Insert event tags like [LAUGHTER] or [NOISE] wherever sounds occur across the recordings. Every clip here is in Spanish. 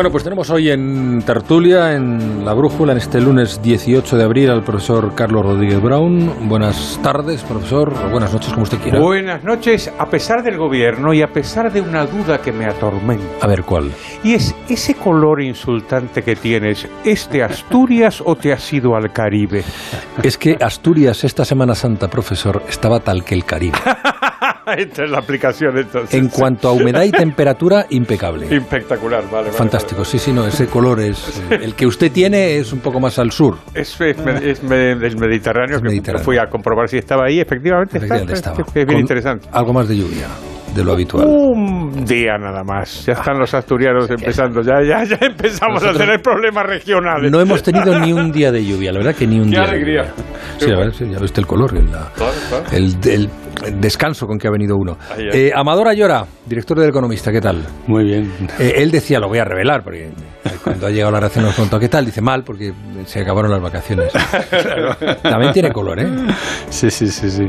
Bueno, pues tenemos hoy en Tertulia, en La Brújula, en este lunes 18 de abril, al profesor Carlos Rodríguez Brown. Buenas tardes, profesor, o buenas noches, como usted quiera. Buenas noches, a pesar del gobierno y a pesar de una duda que me atormenta. A ver, ¿cuál? Y es, ese color insultante que tienes, ¿es de Asturias o te has ido al Caribe? Es que Asturias esta Semana Santa, profesor, estaba tal que el Caribe. [LAUGHS] [LAUGHS] Esta es la aplicación entonces. En cuanto a humedad y temperatura, impecable. Espectacular, vale. vale, Fantástico, sí, sí, no, ese color es... eh, El que usted tiene es un poco más al sur. vale. Es, es, es del Mediterráneo, Es que fui a comprobar si estaba ahí. Efectivamente, está, Efectivamente, es- estaba. es bien Con interesante. Algo más de lluvia, de lo habitual. Un día nada más. Ya están los asturianos empezando. Ya, ya, ya empezamos a tener problemas regionales. No hemos tenido ni un día de lluvia, la verdad que ni un Qué día. alegría. Sí, la verdad, sí, ya viste el color, el, la- Claro, claro. el- el- el descanso con que ha venido uno. Eh, Amador Ayora, director del Economista, ¿qué tal? Muy bien. Eh, él decía, lo voy a revelar, porque cuando ha llegado la reacción nos contó, ¿qué tal? Dice, mal, porque se acabaron las vacaciones. También tiene color, ¿eh? Sí, sí, sí, sí.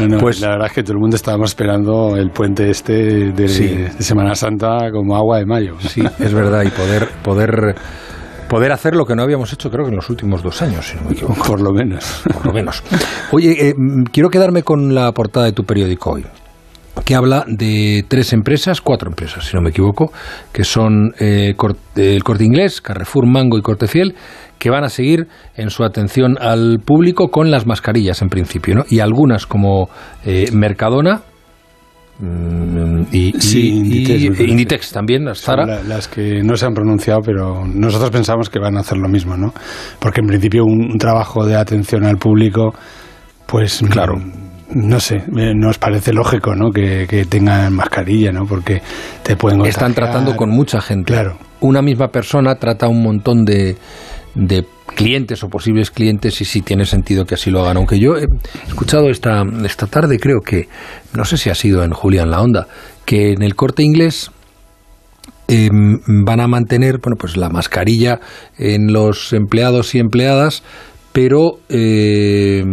No, no, Pues- la verdad es que todo el mundo estábamos esperando el puente este de, Sí. de Semana Santa como agua de mayo. Sí, es verdad, y poder, poder, poder hacer lo que no habíamos hecho, creo que en los últimos dos años, si no me equivoco. Por lo menos. por lo menos. Oye, eh, quiero quedarme con la portada de tu periódico hoy, que habla de tres empresas, cuatro empresas, si no me equivoco, que son eh, eh, el Corte Inglés, Carrefour, Mango y Corte Fiel, que van a seguir en su atención al público con las mascarillas en principio, ¿no? Y algunas como eh, Mercadona mm, y, y- Sí, y- Inditex, parece. Inditex también, las Zara. la- las que no se han pronunciado, pero nosotros pensamos que van a hacer lo mismo, ¿no? Porque en principio un, un trabajo de atención al público, pues Claro. No sé, nos parece lógico, ¿no? Que, que tengan mascarilla, ¿no? Porque te pueden Están contagiar. tratando con mucha gente. Claro. Una misma persona trata a un montón de, de clientes o posibles clientes y sí tiene sentido que así lo hagan. Aunque yo he escuchado esta, esta tarde, creo que, no sé si ha sido en Julián La Onda, que en el corte inglés eh, van a mantener bueno, pues la mascarilla en los empleados y empleadas, pero eh,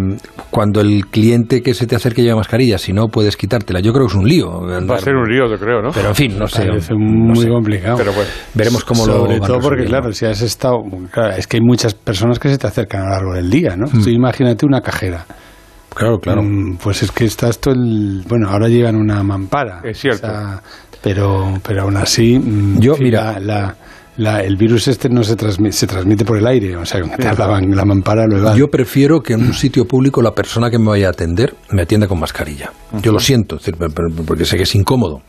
cuando el cliente que se te acerque lleva mascarilla, si no puedes quitártela. Yo creo que es un lío. Va a ser un lío, yo creo, ¿no? Pero en fin, no sé. Parece no muy sé. complicado. Pero bueno. Veremos cómo lo Sobre todo porque, claro, si has estado. claro, es que hay muchas personas que se te acercan a lo largo del día, ¿no? Mm. Tú imagínate una cajera. Claro, claro. Mm, Pues es que estás todo el. Bueno, ahora llevan una mampara. Es cierto. O sea, pero, pero aún así. mm, Yo, mira- La, la- la- el virus este no se transmite, se transmite por el aire. O sea, te hablaban la mampara lo evade. Yo prefiero que en un sitio público la persona que me vaya a atender me atienda con mascarilla. Yo lo siento, porque sé que es incómodo.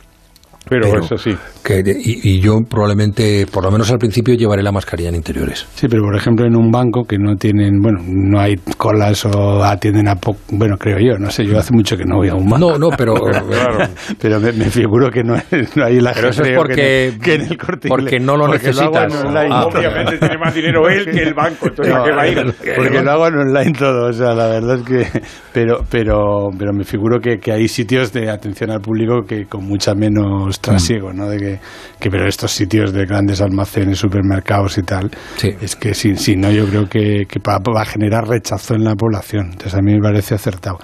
Pero, Pero- eso sí. Que, y, y yo probablemente, por lo menos al principio, llevaré la mascarilla en interiores. Sí, pero por ejemplo en un banco que no tienen, bueno, no hay colas o atienden a poco, bueno, creo yo, no sé, yo hace mucho que no voy a un banco. No, no, pero... [LAUGHS] Claro. Pero me, me figuro que no, no hay la Pero eso es porque- que en el corte porque no lo Porque necesitas. en online. Ah, Obviamente tiene más dinero él que el banco, entonces ¿a qué va a ir? [LAUGHS] porque lo hago en online todo, o sea, la verdad es que, pero, pero, pero me figuro que, que hay sitios de atención al público que con mucha menos trasiego, ¿no? De que, que pero estos sitios de grandes almacenes, supermercados y tal, Sí. es que si, si no, yo creo que, que va, va a generar rechazo en la población. Entonces a mí me parece acertado.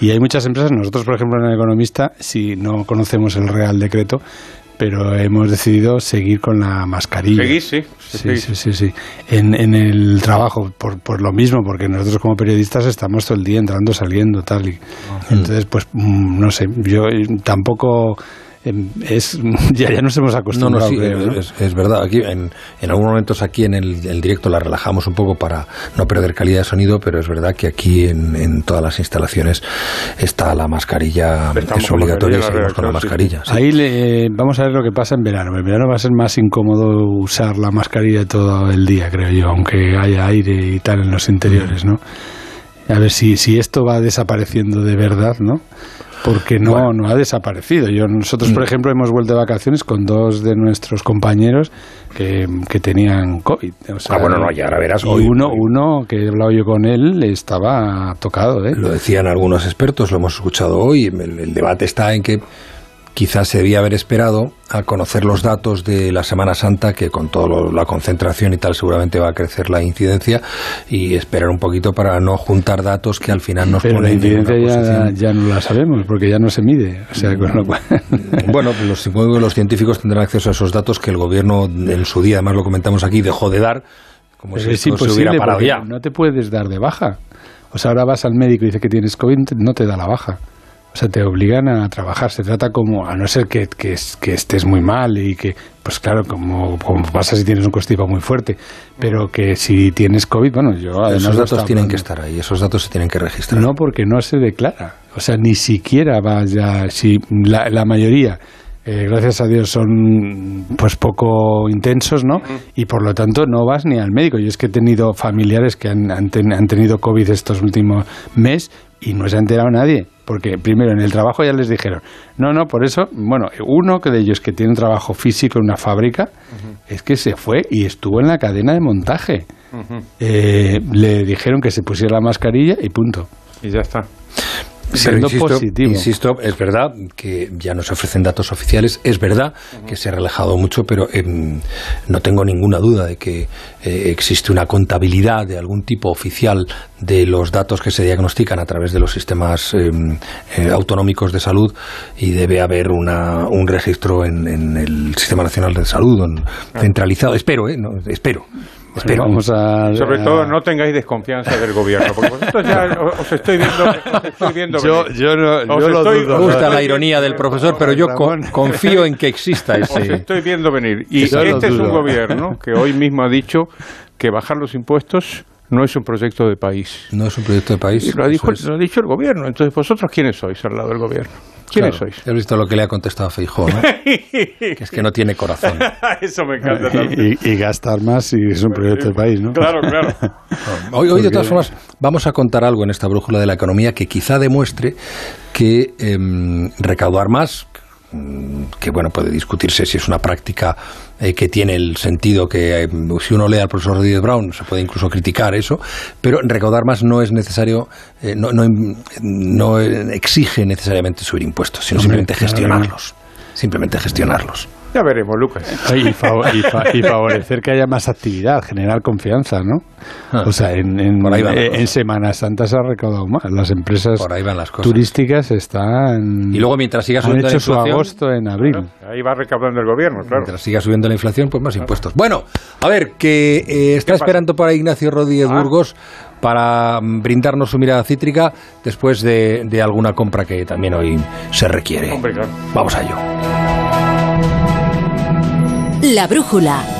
Y hay muchas empresas, nosotros por ejemplo en el Economista, si no conocemos el Real Decreto, pero hemos decidido seguir con la mascarilla. Seguís, sí. Sí, sí, sí, sí. En, en el trabajo, por, por lo mismo, porque nosotros como periodistas estamos todo el día entrando, saliendo, tal. Y, entonces, pues, mm, no sé, yo tampoco... em, Es, [LAUGHS] ya, ya nos hemos No, acostumbrado, no, sí, creo, ¿no? es, es verdad. Aquí, en, en algunos momentos aquí en el, el directo la relajamos un poco para no perder calidad de sonido, pero es verdad que aquí en, en todas las instalaciones está la mascarilla, Estamos es obligatoria y seguimos con la mascarilla. sí. Ahí le, vamos a ver lo que pasa en verano. En verano va a ser más incómodo usar la mascarilla todo el día, creo yo, aunque haya aire y tal en los interiores, ¿no? A ver si, si esto va desapareciendo de verdad, ¿no? Porque no, no ha desaparecido. Yo, nosotros, por ejemplo, hemos vuelto de vacaciones con dos de nuestros compañeros que, que tenían COVID. O sea, Ah, bueno, no, y ahora verás y hoy- uno, uno que he hablado yo con él estaba tocado, ¿eh? Lo decían algunos expertos, lo hemos escuchado hoy. El, el debate está en que quizás se debía haber esperado a conocer los datos de la Semana Santa, que con toda la concentración y tal seguramente va a crecer la incidencia, y esperar un poquito para no juntar datos que al final nos Pero la ponen en una incidencia ya, ya no la sabemos, porque ya no se mide. O sea, con lo cual... [LAUGHS] Bueno, los, los científicos tendrán acceso a esos datos que el gobierno en su día, además lo comentamos aquí, dejó de dar, como Pero si es esto se hubiera parado ya. no te puedes dar de baja. O sea, ahora vas al médico y dice que tienes COVID, no te da la baja. O sea, te obligan a trabajar. Se trata como, a no ser que, que, es- que estés muy mal y que, pues claro, como, como pasa si tienes un constipado muy fuerte. Pero que si tienes COVID, bueno, yo además Esos datos tienen que estar ahí, esos datos se tienen que registrar. No, porque no se declara. O sea, ni siquiera vaya. Si la, la mayoría, eh, gracias a Dios, son pues poco intensos, ¿no? Y por lo tanto no vas ni al médico. Yo es que he tenido familiares que han, han, ten- han tenido COVID estos últimos meses y no se ha enterado nadie. Porque primero en el trabajo ya les dijeron, no, no, por eso, bueno, uno que de ellos que tiene un trabajo físico en una fábrica, es que se fue y estuvo en la cadena de montaje. Eh, le dijeron que se pusiera la mascarilla y punto. Y ya está. Pero siendo insisto, positivo. insisto, es verdad que ya no se ofrecen datos oficiales, es verdad que se ha relajado mucho, pero em, no tengo ninguna duda de que eh, existe una contabilidad de algún tipo oficial de los datos que se diagnostican a través de los sistemas em, eh, autonómicos de salud y debe haber una, un registro en, en el Sistema Nacional de Salud en- centralizado. Espero, ¿eh? No, espero. Espero. Vamos a, Sobre a- todo, no tengáis desconfianza del gobierno, porque vosotros ya os os estoy viendo, os estoy viendo Yo, venir. yo no, Os yo lo estoy- dudo. Me gusta la ironía del profesor, pero yo co- Ramón. confío en que exista Os ese. estoy viendo venir. Y Yo este es un gobierno que hoy mismo ha dicho que bajar los impuestos no es un proyecto de país. No es un proyecto de país. Y lo ha, dicho, eso es. lo ha dicho el gobierno. Entonces, ¿vosotros quiénes sois al lado del gobierno? ¿Quiénes Claro, sois? Has visto lo que le ha contestado a [LAUGHS] que es que no tiene corazón. [LAUGHS] Eso me encanta. Y, y gastar más si es un proyecto de país, ¿no? Claro, claro. [LAUGHS] Hoy, hoy, de todas formas, vamos a contar algo en esta brújula de la economía que quizá demuestre que em, recaudar más, que bueno, puede discutirse si es una práctica eh, que tiene el sentido que em, si uno lee al profesor Rodríguez Brown se puede incluso criticar eso, pero recaudar más no es necesario, eh, no, no, no eh, exige necesariamente subir impuestos, sino Hombre, simplemente gestionarlos. Simplemente gestionarlos. Ya veremos, Lucas. [LAUGHS] Y, fav- y fa- y favorecer que haya más actividad, generar confianza, ¿no? Ah. O sea, en, en, Por ahí van las eh, en Semana Santa se ha recaudado más. Las empresas Por ahí van las cosas. turísticas están... Y luego mientras siga han subiendo la hecho su inflación, agosto en abril. Ahí va recaudando el gobierno, claro. Mientras siga subiendo la inflación, pues más impuestos. Bueno, a ver, que eh, está esperando por ahí Ignacio Rodríguez Ah. Burgos para mm, brindarnos su mirada cítrica después de, de alguna compra que también hoy se requiere. Hombre, claro. Vamos a ello. La brújula.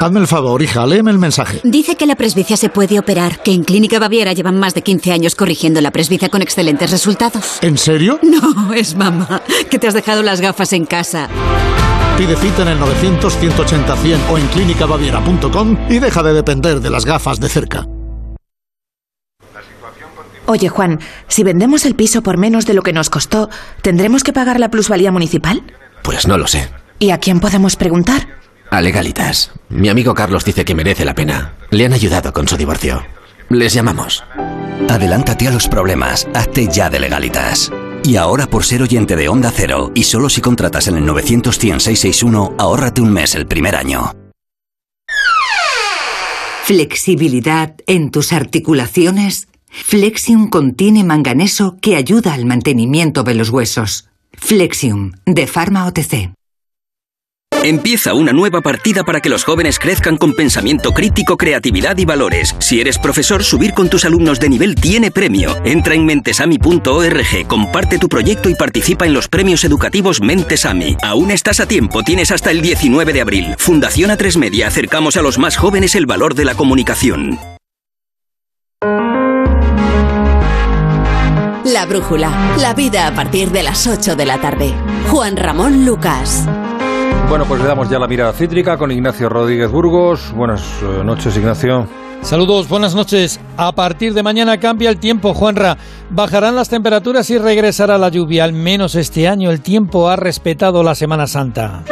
Hazme el favor, hija, léeme el mensaje. Dice que la presbicia se puede operar, que en Clínica Baviera llevan más de 15 años corrigiendo la presbicia con excelentes resultados. ¿En serio? [LAUGHS] No, es mamá, que te has dejado las gafas en casa. Pide cita en el 900-180-100 o en clínicabaviera.com y deja de depender de las gafas de cerca. Oye, Juan, si vendemos el piso por menos de lo que nos costó, ¿tendremos que pagar la plusvalía municipal? Pues no lo sé. ¿Y a quién podemos preguntar? A legalitas. Mi amigo Carlos dice que merece la pena. Le han ayudado con su divorcio. Les llamamos. Adelántate a los problemas. Hazte ya de legalitas. Y ahora por ser oyente de Onda Cero y solo si contratas en el 900 661 ahórrate un mes el primer año. Flexibilidad en tus articulaciones. Flexium contiene manganeso que ayuda al mantenimiento de los huesos. Flexium, de Pharma OTC. Empieza una nueva partida para que los jóvenes crezcan con pensamiento crítico, creatividad y valores. Si eres profesor, subir con tus alumnos de nivel tiene premio. Entra en mentesami.org, comparte tu proyecto y participa en los premios educativos Mentesami. Aún estás a tiempo, tienes hasta el 19 de abril. Fundación A3 Media, acercamos a los más jóvenes el valor de la comunicación. La Brújula, la vida a partir de las 8 de la tarde. Juan Ramón Lucas. Bueno, pues le damos ya la mirada cítrica con Ignacio Rodríguez Burgos. Buenas eh, noches, Ignacio. Saludos, buenas noches. A partir de mañana cambia el tiempo, Juanra. Bajarán las temperaturas y regresará la lluvia. Al menos este año el tiempo ha respetado la Semana Santa.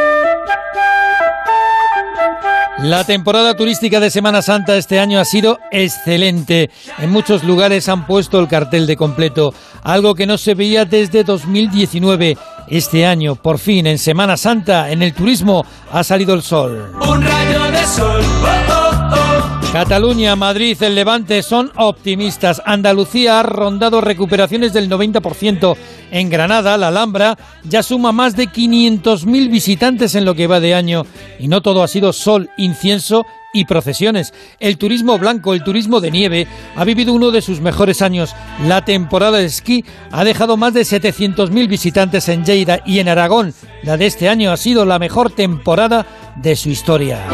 La temporada turística de Semana Santa este año ha sido excelente. En muchos lugares han puesto el cartel de completo, algo que no se veía desde 2019. Este año, por fin, en Semana Santa, en el turismo, ha salido el sol. Un rayo de sol. Oh, oh, oh. Cataluña, Madrid, el Levante son optimistas. Andalucía ha rondado recuperaciones del 90%. En Granada, la Alhambra ya suma más de 500.000 visitantes en lo que va de año. Y no todo ha sido sol, incienso y procesiones. El turismo blanco, el turismo de nieve, ha vivido uno de sus mejores años. La temporada de esquí ha dejado más de 700.000 visitantes en Lleida y en Aragón. La de este año ha sido la mejor temporada de su historia.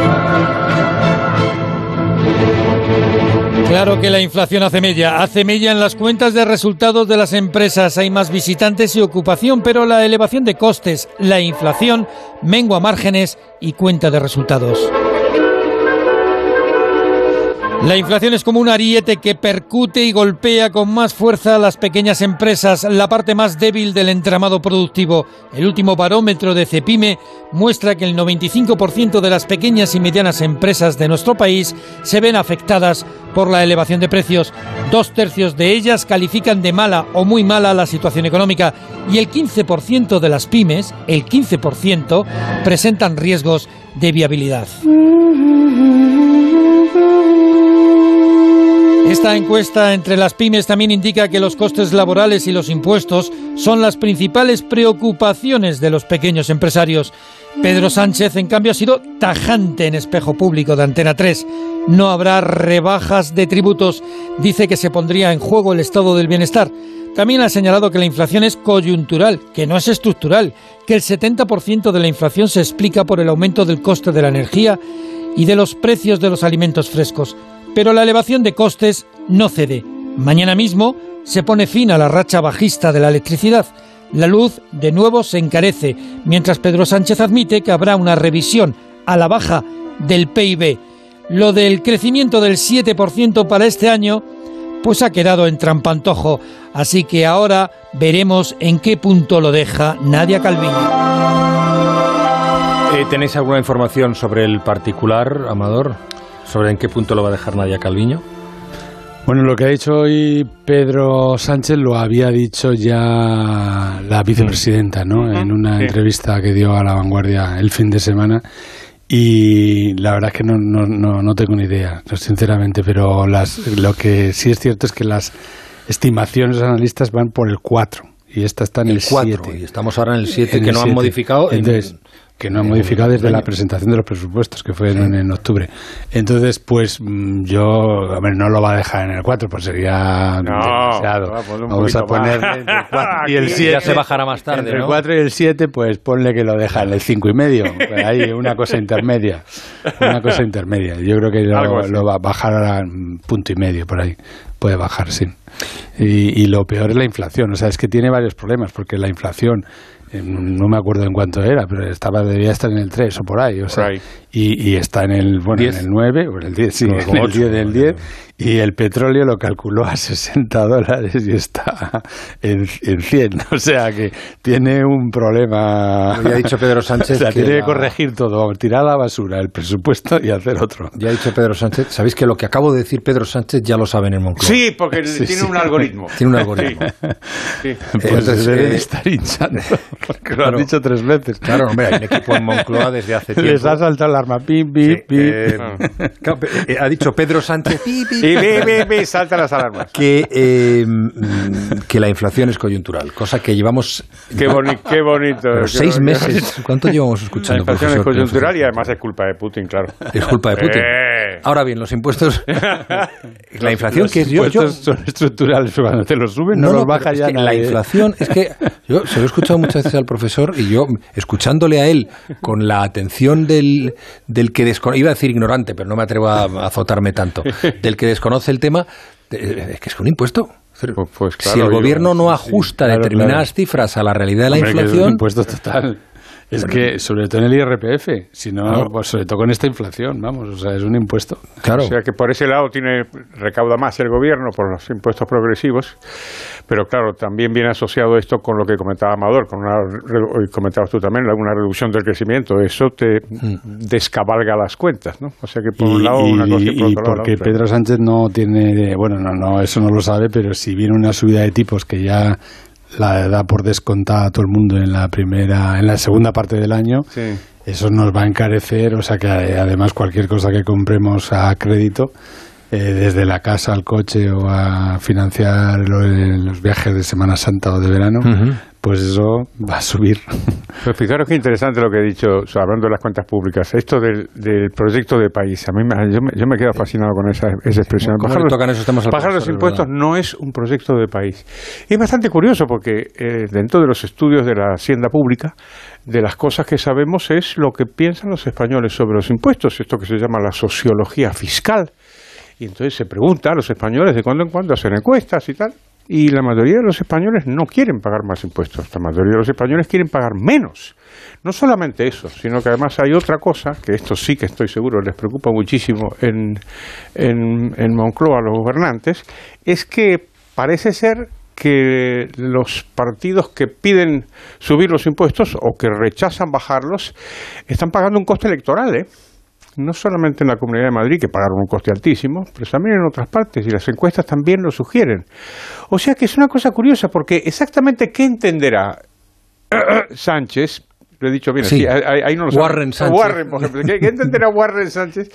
Claro que la inflación hace mella, hace mella en las cuentas de resultados de las empresas, hay más visitantes y ocupación, pero la elevación de costes, la inflación, mengua márgenes y cuenta de resultados. La inflación es como un ariete que percute y golpea con más fuerza a las pequeñas empresas, la parte más débil del entramado productivo. El último barómetro de Cepime muestra que el 95% de las pequeñas y medianas empresas de nuestro país se ven afectadas por la elevación de precios. Dos tercios de ellas califican de mala o muy mala la situación económica y el 15% de las pymes, el 15%, presentan riesgos de viabilidad. Esta encuesta entre las pymes también indica que los costes laborales y los impuestos son las principales preocupaciones de los pequeños empresarios. Pedro Sánchez, en cambio, ha sido tajante en espejo público de Antena 3. No habrá rebajas de tributos. Dice que se pondría en juego el estado del bienestar. También ha señalado que la inflación es coyuntural, que no es estructural, que el 70% de la inflación se explica por el aumento del coste de la energía y de los precios de los alimentos frescos. Pero la elevación de costes no cede. Mañana mismo se pone fin a la racha bajista de la electricidad. La luz de nuevo se encarece, mientras Pedro Sánchez admite que habrá una revisión a la baja del PIB. Lo del crecimiento del 7% para este año, pues ha quedado en trampantojo. Así que ahora veremos en qué punto lo deja Nadia Calviño. Eh, ¿Tenéis alguna información sobre el particular, Amador? ¿Sobre en qué punto lo va a dejar Nadia Calviño? Bueno, lo que ha dicho hoy Pedro Sánchez lo había dicho ya la vicepresidenta, ¿no? En una entrevista que dio a La Vanguardia el fin de semana. Y la verdad es que no, no, no, no tengo ni idea, sinceramente, pero las, lo que sí es cierto es que las estimaciones analistas van por el 4 y esta está en el, 4 7. y estamos ahora en el 7 En que el no han 7. modificado en- Entonces, que no en modificado desde la presentación de los presupuestos, que fue en, en octubre. Entonces, pues mm, yo, a ver, no lo va a dejar en el 4, pues sería No, demasiado. va, Vamos a poquito más. ponerle [LAUGHS] entre el 4 y el Aquí 7. ya se bajará más tarde, Entre ¿no? el 4 y el 7, pues ponle que lo deja en el 5 y medio. Ahí, una cosa intermedia. Una cosa intermedia. Yo creo que lo, va a bajar a un punto y medio por ahí. Puede bajar, sí. Y, y lo peor es la inflación. O sea, es que tiene varios problemas, porque la inflación, no me acuerdo en cuánto era, pero estaba debía estar en el 3 o por ahí. O sea, ahí. Y, y está en el, bueno, en 10. el 9 o en el 10, sí, en coma el ocho. 10 del 10. Y el petróleo lo calculó a 60 dólares y está en, en 100. [LAUGHS] O sea que tiene un problema. Ya ha dicho Pedro Sánchez [LAUGHS] O sea, que tiene que la- corregir todo, tirar a la basura el presupuesto y hacer otro. Ya ha dicho Pedro Sánchez. ¿Sabéis que lo que acabo de decir Pedro Sánchez ya lo saben en Moncloa? Sí, porque [LAUGHS] Sí, tiene sí. un algoritmo. Tiene un algoritmo. Sí. Pues entonces, deben eh, estar hinchando, porque lo han dicho tres veces. Claro, hombre, hay un equipo en Moncloa desde hace [LAUGHS] tiempo. Les ha saltado el arma, Sí, eh, claro, eh, ha dicho Pedro Sánchez pi, pi, Y ve, ve, ve, saltan las alarmas. que, eh, mm, que la inflación es coyuntural, cosa que llevamos Qué, boni [LAUGHS] qué bonito. pero qué seis bonito. meses. ¿Cuánto llevamos La escuchando? inflación es profesor? coyuntural y además es culpa de Putin, claro. Es culpa de Putin. Ahora bien, los impuestos, [LAUGHS] la inflación Los que es yo, yo- impuestos son estructurales, cuando te los suben no, los baja ya que la nadie. inflación es que yo se lo he escuchado muchas veces al profesor y yo escuchándole a él con la atención del, del que desconoce, iba a decir ignorante, pero no me atrevo a, azotarme tanto, del que desconoce el tema, es que es un impuesto. Pues, pues si el yo- gobierno no sí, ajusta claro, determinadas cifras a la realidad de la Hombre, que es un inflación, impuesto total. Es que, sobre todo en el IRPF, si no, Claro. pues sobre todo con esta inflación, vamos, o sea, es un impuesto. claro. O sea que por ese lado tiene recauda más el gobierno por los impuestos progresivos, pero claro, también viene asociado esto con lo que comentaba Amador, con una re- y comentabas tú también, una reducción del crecimiento. Eso te descabalga las cuentas, ¿no? O sea que por un lado una cosa y por y otro lado la porque otra. Pedro Sánchez no tiene, bueno, no, no, eso no lo sabe, pero si viene una subida de tipos que ya la da por descontada a todo el mundo en la primera, en la segunda parte del año, Sí. eso nos va a encarecer, o sea que eh, además cualquier cosa que compremos a crédito, eh, desde la casa al coche o a financiar lo- los viajes de Semana Santa o de verano. Pues eso va a subir. [LAUGHS] Pues fijaros qué interesante lo que he dicho, o sea, hablando de las cuentas públicas, esto del, del proyecto de país. A mí me, yo, me, yo me quedo fascinado con esa, esa expresión. ¿Cómo Bajar los- tocan esos temas al bajar los impuestos verdad? no es un proyecto de país. Y es bastante curioso porque eh, dentro de los estudios de la hacienda pública, de las cosas que sabemos es lo que piensan los españoles sobre los impuestos, esto que se llama la sociología fiscal. Y entonces se pregunta a los españoles de cuando en cuando hacen encuestas y tal. Y la mayoría de los españoles no quieren pagar más impuestos. La mayoría de los españoles quieren pagar menos. No solamente eso, sino que además hay otra cosa, que esto sí que estoy seguro les preocupa muchísimo en, en, en Moncloa a los gobernantes, es que parece ser que los partidos que piden subir los impuestos o que rechazan bajarlos están pagando un coste electoral, ¿eh? No solamente en la Comunidad de Madrid, que pagaron un coste altísimo, pero también en otras partes, y las encuestas también lo sugieren. O sea que es una cosa curiosa, porque exactamente qué entenderá [CLEARS THROAT] Sánchez, lo he dicho bien, Sí. ahí, ahí no lo sabe. Warren Sánchez. Warren, por ejemplo. ¿Qué, qué entenderá Warren Sánchez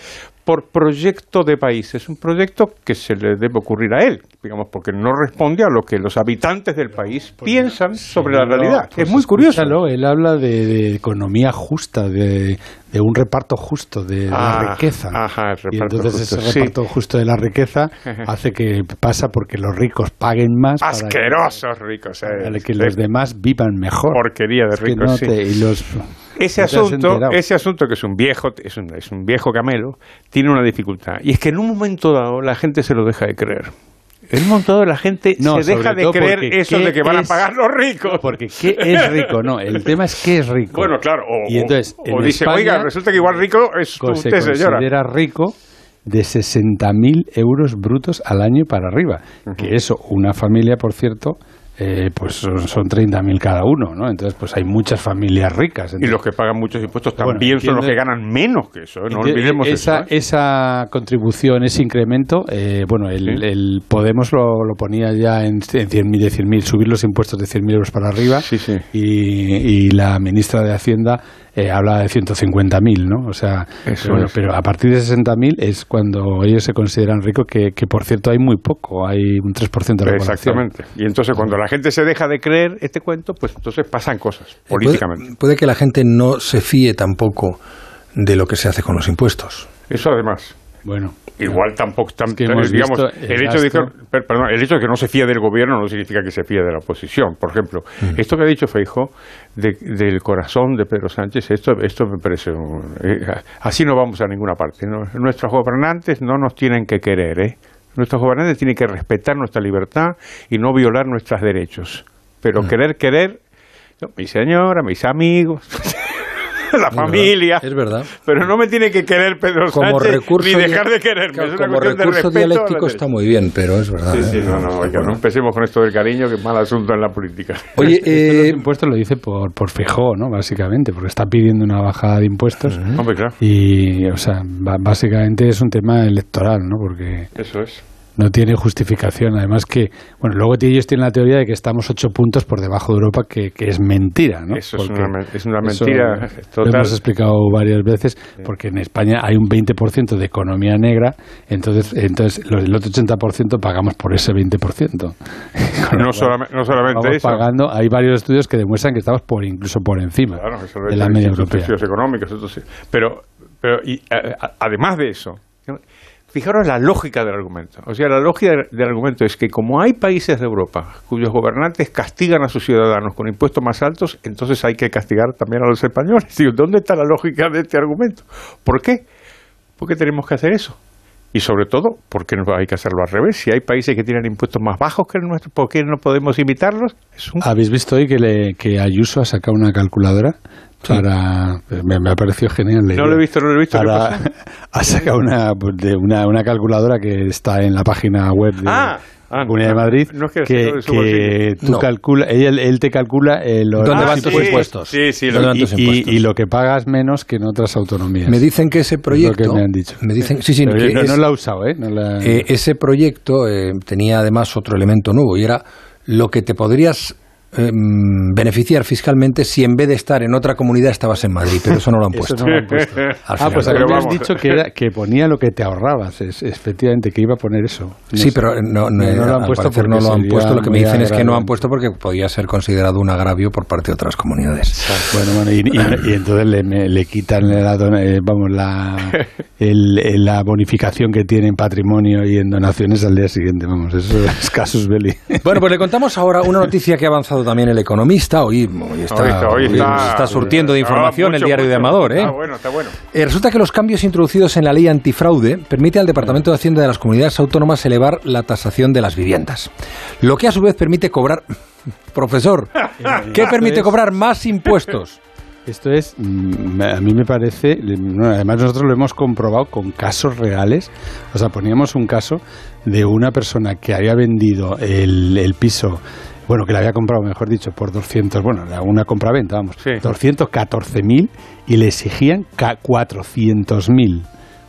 por proyecto de país? Es un proyecto que se le debe ocurrir a él, digamos, porque no responde a lo que los habitantes del país piensan sobre la realidad. Pues es muy curioso. él habla de, de economía justa, de, de un reparto justo de Ah, la riqueza. ajá, el y reparto entonces justo, ese sí. reparto justo de la riqueza [LAUGHS] hace que pasa porque los ricos paguen más para que- Asquerosos ricos. eh. para que los demás vivan mejor. Porquería de Es ricos, no sí. te- y los- Ese asunto, ese asunto que es un viejo, es un, es un viejo camelo, tiene una dificultad. Y es que en un momento dado la gente se lo deja de creer. En un momento dado la gente No, se deja de creer eso ¿qué de que van a pagar los ricos. Porque ¿qué es rico? No, el [LAUGHS] tema es qué es rico. Bueno, claro. O, Y entonces, o- en o dice, España, oiga, resulta que igual rico es co- se usted, señora. considera rico de 60.000 euros brutos al año para arriba. Que eso, una familia, por cierto, eh, pues son, son 30.000 cada uno, ¿no? Entonces, pues hay muchas familias ricas. Y los que pagan muchos impuestos Bueno, también son los que ganan menos que eso. ¿eh? No olvidemos esa, eso. ¿eh? esa contribución, ese incremento, eh, bueno, el, Sí. el Podemos lo, lo ponía ya en, en 100.000 de 100.000, subir los impuestos de 100.000 euros para arriba. Sí, sí. Y, y la ministra de Hacienda eh, habla de 150.000, ¿no? O sea, bueno, pero a partir de 60.000 es cuando ellos se consideran ricos, que, que por cierto hay muy poco, hay un 3% de la población. Exactamente. Y entonces cuando la gente se deja de creer este cuento, pues entonces pasan cosas Eh, políticamente. Puede, puede que la gente no se fíe tampoco de lo que se hace con los impuestos. Eso además. Bueno, Igual tampoco, tam- que hemos digamos, el el, hecho de que, perdón, el hecho de que no se fíe del gobierno no significa que se fíe de la oposición. Por ejemplo, Mm. esto que ha dicho Feijo del corazón de Pedro Sánchez, esto, esto me parece, un- eh, así no vamos a ninguna parte. ¿no? Nuestros gobernantes no nos tienen que querer, ¿eh? Nuestros gobernantes tienen que respetar nuestra libertad y no violar nuestros derechos. Mm. Pero querer, querer, no, mi señora, mis amigos, [LAUGHS] la familia. Es verdad. Pero no me tiene que querer Pedro Como Sánchez recurso, ni dejar de quererme. claro, es una como cuestión de recurso la dialéctico está muy bien, pero es verdad. Sí, ¿eh? sí, no, no, oiga, no empecemos con esto del cariño, que es mal asunto en la política. [LAUGHS] Oye, Esto de eh, los impuestos lo dice por, por Feijóo, ¿no? Básicamente, porque está pidiendo una bajada de impuestos. Hombre, claro, Y, o sea, básicamente es un tema electoral, ¿no? Porque eso es. No tiene justificación. Además que, bueno, luego ellos tienen la teoría de que estamos ocho puntos por debajo de Europa, que, que es mentira, ¿no? Eso es una, es una eso mentira Lo hemos explicado varias veces, porque en España hay un 20% de economía negra, entonces, entonces el otro 80% pagamos por ese 20%. Con lo No, solamente, no solamente Estamos eso. pagando, hay varios estudios que demuestran que estamos por incluso por encima Claro, eso de la media europea. económicos. Pero, pero y, a- a- además de eso, fijaros la lógica del argumento. O sea, la lógica del, argumento es que como hay países de Europa cuyos gobernantes castigan a sus ciudadanos con impuestos más altos, entonces hay que castigar también a los españoles. [LAUGHS] ¿dónde está la lógica de este argumento? ¿Por qué? ¿Por qué tenemos que hacer eso? Y sobre todo, ¿por qué no hay que hacerlo al revés? Si hay países que tienen impuestos más bajos que el nuestro, ¿por qué no podemos imitarlos? ¿Habéis visto hoy que, le, que Ayuso ha sacado una calculadora? Para, me, me ha parecido genial. No idea. lo he visto, no lo he visto. ¿qué Para- [LAUGHS] ha sacado una, de una, una calculadora que está en la página web de Ah, la Comunidad de Madrid no es que que, que tú No. calcula, él, él te calcula eh, los ¿Dónde los van tus impuestos? Sí, sí, ¿Dónde lo- van y, tus y- impuestos? y lo que pagas menos que en otras autonomías. Me dicen que ese Es lo proyecto... que me han dicho. Me dicen, sí, sí, Pero que no, es- no lo ha usado, ¿eh? No la- Eh, ese proyecto eh, tenía además otro elemento nuevo y era lo que te podrías eh, mm, beneficiar fiscalmente si en vez de estar en otra comunidad estabas en Madrid, pero eso no lo han [LAUGHS] Eso puesto. no lo han puesto. [LAUGHS] Al ah, pues Pero habías vamos. dicho que, era, que ponía lo que te ahorrabas, es, efectivamente, que iba a poner eso. No sí, sé. pero no, no, No lo han al puesto parecer porque no lo han puesto. Lo que me dicen es que no han puesto porque podía ser considerado un agravio por parte de otras comunidades. Bueno, bueno, y, y- y entonces le, me- le quitan la, dona- eh, vamos, la, [LAUGHS] el- la bonificación que tiene en patrimonio y en donaciones al día siguiente. Vamos, eso es casus belli. Bueno, pues le contamos ahora una noticia que ha avanzado también el economista. Hoy, hoy está, Hoy está- hoy hoy está- está surtiendo de Ah, información el mucho, diario de. Amador. ¿eh? Ah, bueno, está bueno. Eh, resulta que los cambios introducidos en la ley antifraude permite al Departamento de Hacienda de las comunidades autónomas elevar la tasación de las viviendas. Lo que a su vez permite cobrar. [LAUGHS] Profesor, [LAUGHS] ¿qué permite cobrar más impuestos? [LAUGHS] Esto es, mm, a mí me parece, además nosotros lo hemos comprobado con casos reales. O sea, poníamos un caso de una persona que había vendido el, el piso, bueno, que le había comprado, mejor dicho, por 200, bueno, era una compraventa, vamos, Sí. 214.000 y le exigían ca- 400.000.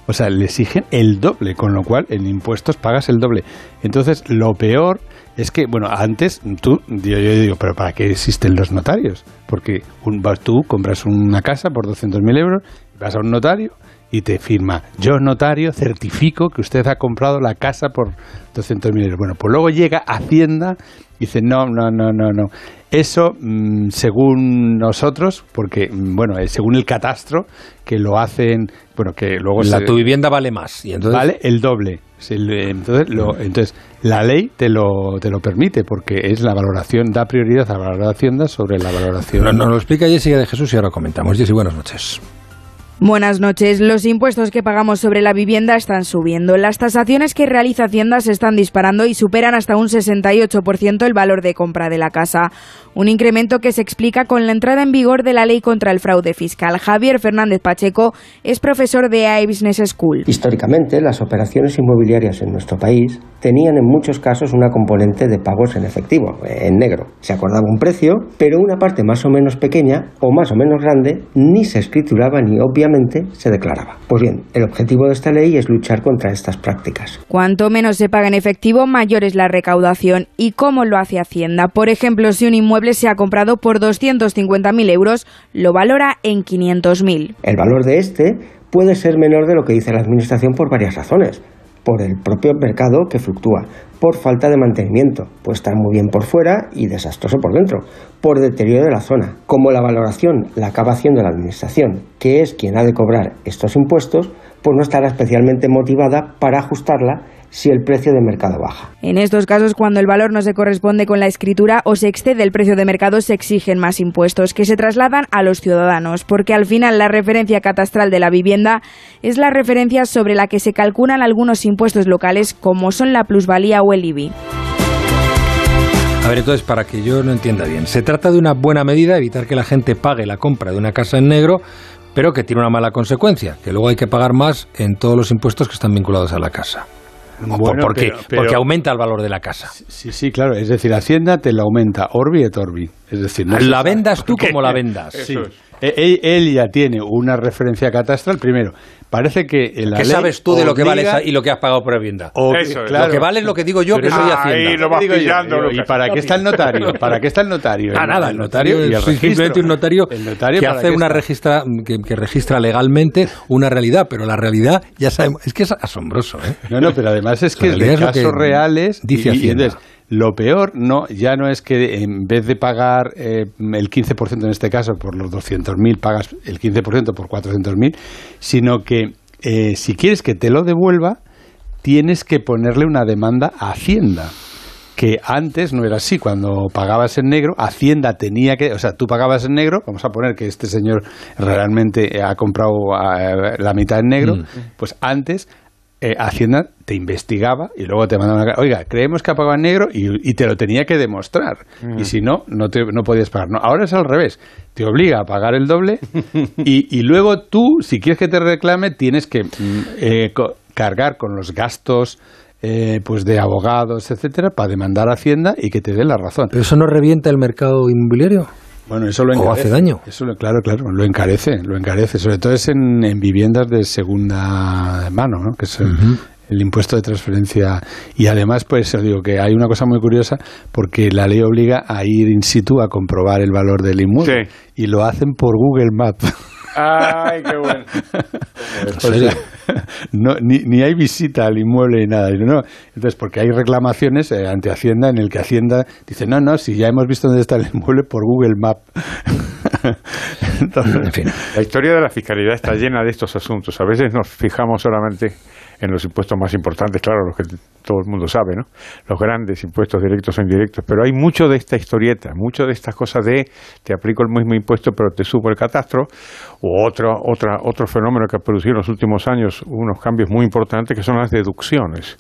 O sea, le exigen el doble, con lo cual en impuestos pagas el doble. Entonces, lo peor es que, bueno, antes tú, yo, yo digo, pero ¿para qué existen los notarios? Porque un, tú, compras una casa por 200.000 euros, vas a un notario y te firma, yo notario certifico que usted ha comprado la casa por 200.000 euros. Bueno, pues luego llega Hacienda dice, no, no, no, no, no. Eso, mm, según nosotros, porque, mm, bueno, eh, según el catastro, que lo hacen, bueno, que luego La, se- tu vivienda vale más. Y entonces, vale el doble. Entonces, lo- entonces, la ley te lo, te lo permite, porque es la valoración, da prioridad a la valoración sobre la valoración. Nos, nos lo explica Jessica de Jesús y ahora comentamos. Jessy, buenas noches. Buenas noches. Los impuestos que pagamos sobre la vivienda están subiendo. Las tasaciones que realiza Hacienda se están disparando y superan hasta un 68% el valor de compra de la casa. Un incremento que se explica con la entrada en vigor de la ley contra el fraude fiscal. Javier Fernández Pacheco es profesor de AI Business School. Históricamente, las operaciones inmobiliarias en nuestro país tenían en muchos casos una componente de pagos en efectivo, en negro. Se acordaba un precio, pero una parte más o menos pequeña o más o menos grande ni se escrituraba ni obviamente se declaraba. Pues bien, el objetivo de esta ley es luchar contra estas prácticas. Cuanto menos se paga en efectivo, mayor es la recaudación. ¿Y cómo lo hace Hacienda? Por ejemplo, si un inmueble se ha comprado por 250.000 euros, lo valora en 500.000. El valor de este puede ser menor de lo que dice la Administración por varias razones. Por el propio mercado que fluctúa, por falta de mantenimiento, puede estar muy bien por fuera y desastroso por dentro, por deterioro de la zona. Como la valoración la acaba haciendo la Administración, que es quien ha de cobrar estos impuestos, pues no estará especialmente motivada para ajustarla si el precio de mercado baja. En estos casos, cuando el valor no se corresponde con la escritura o se excede el precio de mercado, se exigen más impuestos que se trasladan a los ciudadanos, porque al final la referencia catastral de la vivienda es la referencia sobre la que se calculan algunos impuestos locales como son la plusvalía o el IBI. A ver, entonces, para que yo no entienda bien, se trata de una buena medida evitar que la gente pague la compra de una casa en negro, pero que tiene una mala consecuencia, que luego hay que pagar más en todos los impuestos que están vinculados a la casa. O por- Bueno, ¿Por qué? pero- pero- Porque aumenta el valor de la casa. Sí, sí, claro. Es decir, Hacienda te la aumenta Orbi et Orbi. Es decir, no se la vendas tú como la vendas. Sí. Eh, Él, él ya tiene una referencia catastral. Primero, parece que en la ¿Qué ley sabes tú de lo que vale y lo que has pagado por vivienda? o que- Eso es. claro. Lo que vale es lo que digo yo, Pero que soy Hacienda. ahí lo vas Digo yo, pillando, digo, ¿Y para qué está el notario? [LAUGHS] ¿Para qué está el notario? Ah, nada, el notario y el simplemente un notario, El notario que ¿para hace una está? registra que, que registra legalmente una realidad, pero la realidad ya sabemos, es que es asombroso, ¿eh? No, no, pero además es que de casos reales. dice y- y Hacienda. Lo peor no ya no es que en vez de pagar eh, el 15% en este caso por los 200.000 pagas el 15% por 400.000, sino que eh, si quieres que te lo devuelva, tienes que ponerle una demanda a Hacienda que antes no era así, cuando pagabas en negro, Hacienda tenía que, o sea, tú pagabas en negro, vamos a poner que este señor realmente ha comprado eh, la mitad en negro, Mm. pues antes eh, Hacienda te investigaba y luego te mandaba una oiga, creemos que ha pagado en negro y, te lo tenía que demostrar. Mm. Y si no, no, te, no podías pagar. No, ahora es al revés. Te obliga a pagar el doble [LAUGHS] y, y luego tú, si quieres que te reclame, tienes que mm, eh, co- cargar con los gastos eh, pues de abogados, etcétera, para demandar a Hacienda y que te dé la razón. ¿Pero eso no revienta el mercado inmobiliario? Bueno, eso lo ¿O encarece. hace daño? Eso lo- claro, claro, lo encarece, lo encarece. Sobre todo es en, en viviendas de segunda mano, ¿no? Que es el, el impuesto de transferencia. Y además, pues os digo que hay una cosa muy curiosa porque la ley obliga a ir in situ a comprobar el valor del inmueble. Y lo hacen por Google Maps. Ay, qué bueno. [LAUGHS] O sea, [LAUGHS] no, ni, ni hay visita al inmueble ni nada. No, entonces, porque hay reclamaciones eh, ante Hacienda en el que Hacienda dice, no, no, si ya hemos visto dónde está el inmueble por Google Maps. [LAUGHS] La historia de la fiscalidad está llena de estos asuntos. A veces nos fijamos solamente en los impuestos más importantes, claro, los que todo el mundo sabe, ¿no? Los grandes impuestos directos o indirectos, pero hay mucho de esta historieta, mucho de estas cosas de te aplico el mismo impuesto pero te subo el catastro, u otro, otra, otro fenómeno que ha producido en los últimos años unos cambios muy importantes que son las deducciones.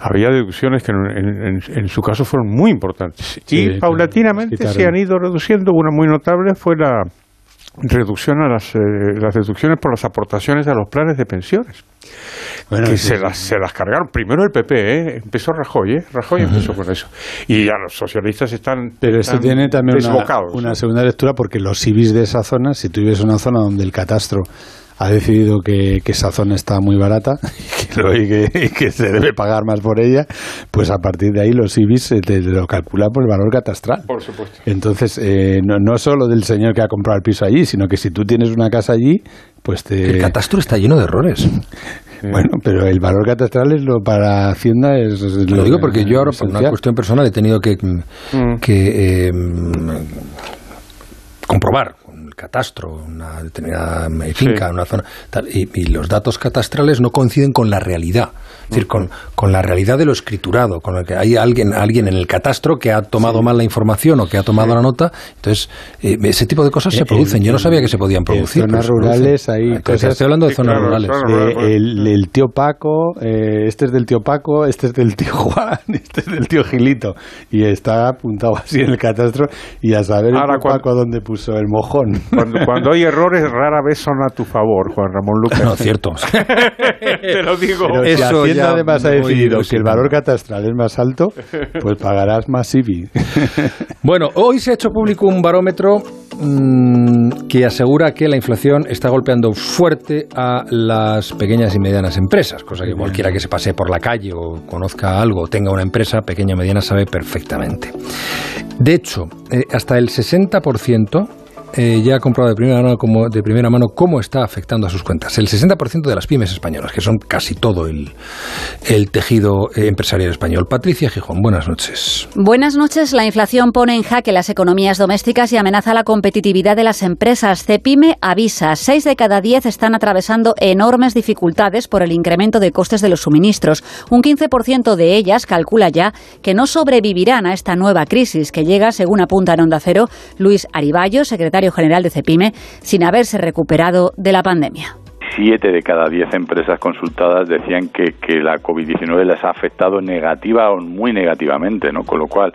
Había deducciones que en, en- su caso fueron muy importantes Sí, y paulatinamente se han ido reduciendo. Una muy notable fue la reducción a las, eh, las deducciones por las aportaciones a los planes de pensiones. Bueno, que sí, se, sí. las, se las cargaron. Primero el PP, ¿eh? empezó Rajoy, ¿eh? Rajoy empezó con eso. Y ya los socialistas están, Pero esto están tiene también una, segunda lectura porque los IBIs de esa zona, si tú vives en una zona donde el catastro ha decidido que, que esa zona está muy barata [LAUGHS] y que, lo- y que- y que se debe pagar más por ella, pues a partir de ahí los IBIs se te lo calculan por el valor catastral. Por supuesto. Entonces, eh, no, no solo del señor que ha comprado el piso allí, sino que si tú tienes una casa allí, pues te... El catastro está lleno de errores. Bueno, pero el valor catastral es lo para Hacienda es, es Lo digo porque yo ahora, por una cuestión personal, he tenido que, que eh, comprobar con el catastro una determinada finca, Sí. una zona, tal, y, y los datos catastrales no coinciden con la realidad. Es decir, con, con la realidad de lo escriturado, con lo que hay alguien, alguien en el catastro que ha tomado mal la información o que ha tomado la nota. Entonces, eh, ese tipo de cosas se En- producen. Yo no sabía que se podían producir. En zonas se rurales hay Entonces, cosas. Estoy hablando de zonas rurales. de el, el tío Paco, eh, este es del tío Paco, este es del tío Juan, [LAUGHS] este es del tío Gilito. Y está apuntado así en el catastro y a saber el Ahora, tío cuando- Paco dónde puso el mojón. Cuando, cuando hay errores, rara vez son a tu favor, Juan Ramón Lucas. No, cierto. [LAUGHS] Te lo digo. Pero si Eso Hacienda además ha decidido que el valor catastral es más alto, pues pagarás más IBI. [LAUGHS] Bueno, hoy se ha hecho público un barómetro mm, que asegura que la inflación está golpeando fuerte a las pequeñas y medianas empresas, cosa que cualquiera que se pase por la calle o conozca algo o tenga una empresa pequeña o mediana sabe perfectamente. De hecho, eh, hasta el 60% eh, ya ha comprobado de primera, mano de primera mano cómo está afectando a sus cuentas. El 60% de las pymes españolas, que son casi todo el, el tejido eh, empresarial español. Patricia Gijón, buenas noches. Buenas noches. La inflación pone en jaque las economías domésticas y amenaza la competitividad de las empresas. Cepime avisa, seis de cada diez están atravesando enormes dificultades por el incremento de costes de los suministros. Un 15% de ellas calcula ya que no sobrevivirán a esta nueva crisis que llega, según apunta en Onda Cero Luis Ariballo, secretario general de Cepime, sin haberse recuperado de la pandemia. Siete de cada diez empresas consultadas decían que, la COVID-19 les ha afectado negativa o muy negativamente, ¿no? Con lo cual,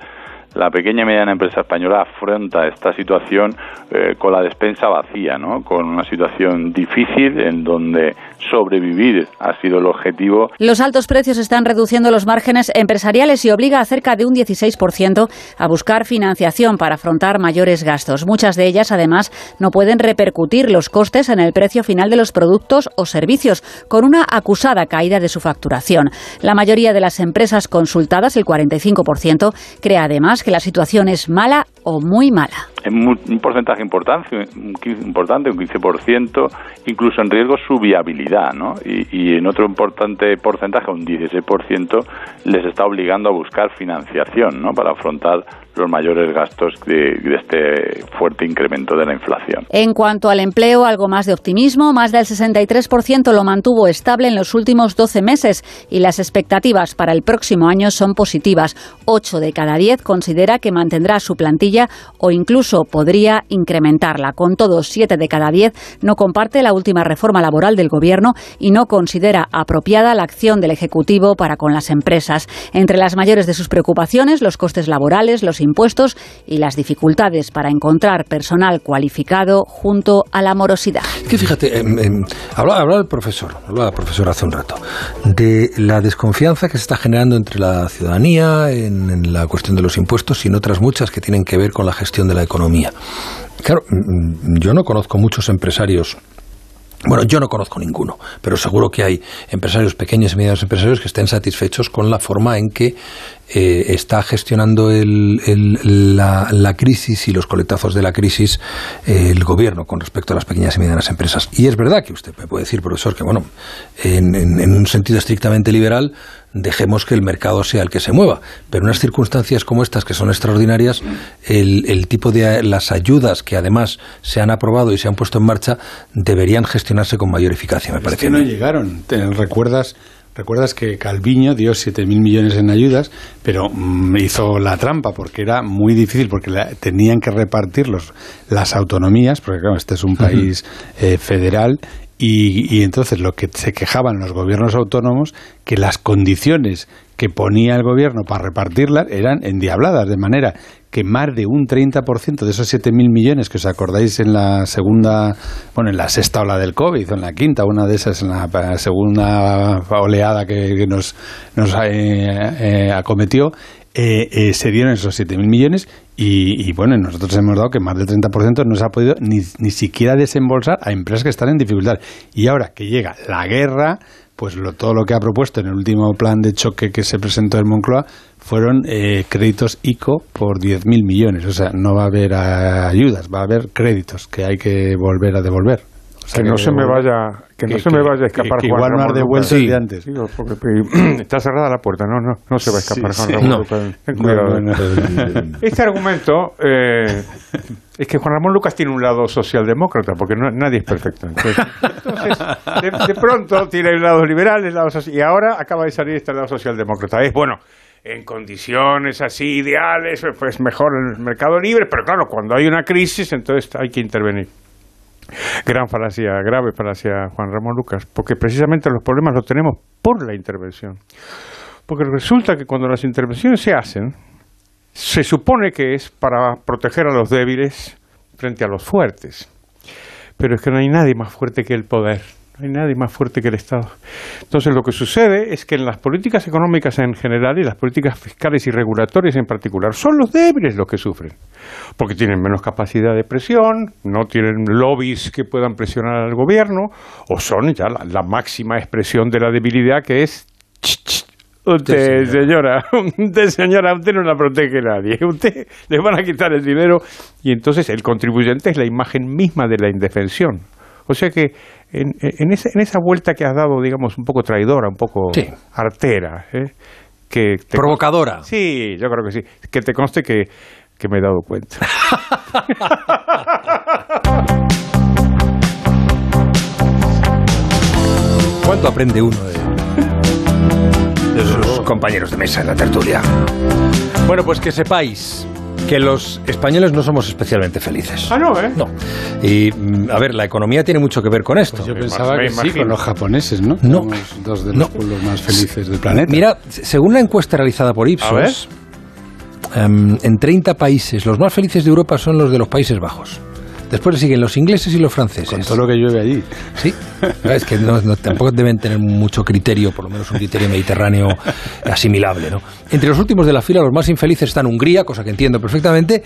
la pequeña y mediana empresa española afronta esta situación eh, con la despensa vacía, ¿no? Con una situación difícil en donde sobrevivir ha sido el objetivo Los altos precios están reduciendo los márgenes empresariales y obliga a cerca de un 16% a buscar financiación para afrontar mayores gastos. Muchas de ellas, además, no pueden repercutir los costes en el precio final de los productos o servicios, con una acusada caída de su facturación. La mayoría de las empresas consultadas, el 45%, cree además que la situación es mala o muy mala. un porcentaje importante, un 15, importante, un 15%, incluso en riesgo su viabilidad, ¿no? Y, y en otro importante porcentaje, un 16%, les está obligando a buscar financiación, ¿no? Para afrontar los mayores gastos de, de este fuerte incremento de la inflación. En cuanto al empleo, algo más de optimismo, más del 63% lo mantuvo estable en los últimos 12 meses y las expectativas para el próximo año son positivas. 8 de cada 10 considera que mantendrá su plantilla o incluso podría incrementarla. Con todo, siete de cada diez no comparte la última reforma laboral del Gobierno y no considera apropiada la acción del Ejecutivo para con las empresas. Entre las mayores de sus preocupaciones, los costes laborales, los impuestos y las dificultades para encontrar personal cualificado junto a la morosidad. Que fíjate, em, em, hablaba, el profesor, hablaba el profesor hace un rato, de la desconfianza que se está generando entre la ciudadanía en, en la cuestión de los impuestos y en otras muchas que tienen que ver con la gestión de la economía. Claro, mm, yo no conozco muchos empresarios bueno, yo no conozco ninguno, pero seguro que hay empresarios pequeños y medianos empresarios que estén satisfechos con la forma en que eh, está gestionando la, crisis y los coletazos de la crisis eh, el gobierno con respecto a las pequeñas y medianas empresas. Y es verdad que usted me puede decir, profesor, que bueno, en, un sentido estrictamente liberal, dejemos que el mercado sea el que se mueva. Pero en unas circunstancias como estas, que son extraordinarias, el, tipo de las ayudas que además se han aprobado y se han puesto en marcha deberían gestionarse con mayor eficacia, me parece. que no llegaron. ¿Te recuerdas Recuerdas que Calviño dio 7.000 millones en ayudas, pero mm, hizo la trampa porque era muy difícil, porque tenían que repartirlos las autonomías, porque claro, este es un país eh, federal, y, y, entonces lo que se quejaban los gobiernos autónomos, que las condiciones que ponía el gobierno para repartirlas eran endiabladas, de manera que más de un 30% de esos 7.000 millones que os acordáis en la segunda, bueno, en la sexta ola del COVID, o en la quinta, una de esas en la segunda oleada que, nos, nos eh, eh, acometió, eh, se dieron esos 7.000 millones y, y, bueno, nosotros hemos dado que más del 30% no se ha podido ni, ni siquiera desembolsar a empresas que están en dificultad. Y ahora que llega la guerra, pues lo, todo lo que ha propuesto en el último plan de choque que se presentó en Moncloa fueron eh, créditos ICO por 10.000 millones. O sea, no va a haber eh, ayudas, va a haber créditos que hay que volver a devolver. que, no se me vaya que, no se me vaya a escapar que, igual no de vuelta de antes. [CLEARS THROAT] Está cerrada la puerta no no no se va a escapar Juan Ramón ten cuidado [LAUGHS] este argumento eh, es que Juan Ramón Lucas tiene un lado socialdemócrata porque no, nadie es perfecto. Entonces, de, pronto tiene el lado liberal el lado social, y ahora acaba de salir este lado socialdemócrata. Es bueno en condiciones así ideales, pues mejor el mercado libre, pero claro, cuando hay una crisis, entonces hay que intervenir. Gran falacia, grave falacia, Juan Ramón Lucas, porque precisamente los problemas los tenemos por la intervención. Porque resulta que cuando las intervenciones se hacen, se supone que es para proteger a los débiles frente a los fuertes. Pero es que no hay nadie más fuerte que el poder. No hay nadie más fuerte que el Estado. Entonces, lo que sucede es que en las políticas económicas en general y las políticas fiscales y regulatorias en particular, son los débiles los que sufren. Porque tienen menos capacidad de presión, no tienen lobbies que puedan presionar al gobierno, o son ya la, máxima expresión de la debilidad que es. Usted, señora, [LAUGHS] usted, señora, usted no la protege nadie. Usted le van a quitar el dinero y entonces el contribuyente es la imagen misma de la indefensión. O sea que en, en, esa, en esa vuelta que has dado, digamos, un poco traidora, un poco artera, ¿eh? que provocadora. sí, yo creo que sí. Que te conste que, que me he dado cuenta. [LAUGHS] ¿Cuánto aprende uno de, de sus compañeros de mesa en la tertulia? Bueno, pues que sepáis que los españoles no somos especialmente felices. Ah, no, ¿eh? No. Y, mm, a ver, la economía tiene mucho que ver con esto. Pues yo pensaba que sí, con los japoneses, ¿no? No. dos de los pueblos más felices del planeta. Mira, según la encuesta realizada por Ipsos, em, en 30 países, los más felices de Europa son los de los Países Bajos. Después le siguen los ingleses y los franceses. Con todo lo que llueve allí. Sí, es que tampoco deben tener mucho criterio, por lo menos un criterio mediterráneo asimilable. ¿no? Entre los últimos de la fila, los más infelices están Hungría, cosa que entiendo perfectamente,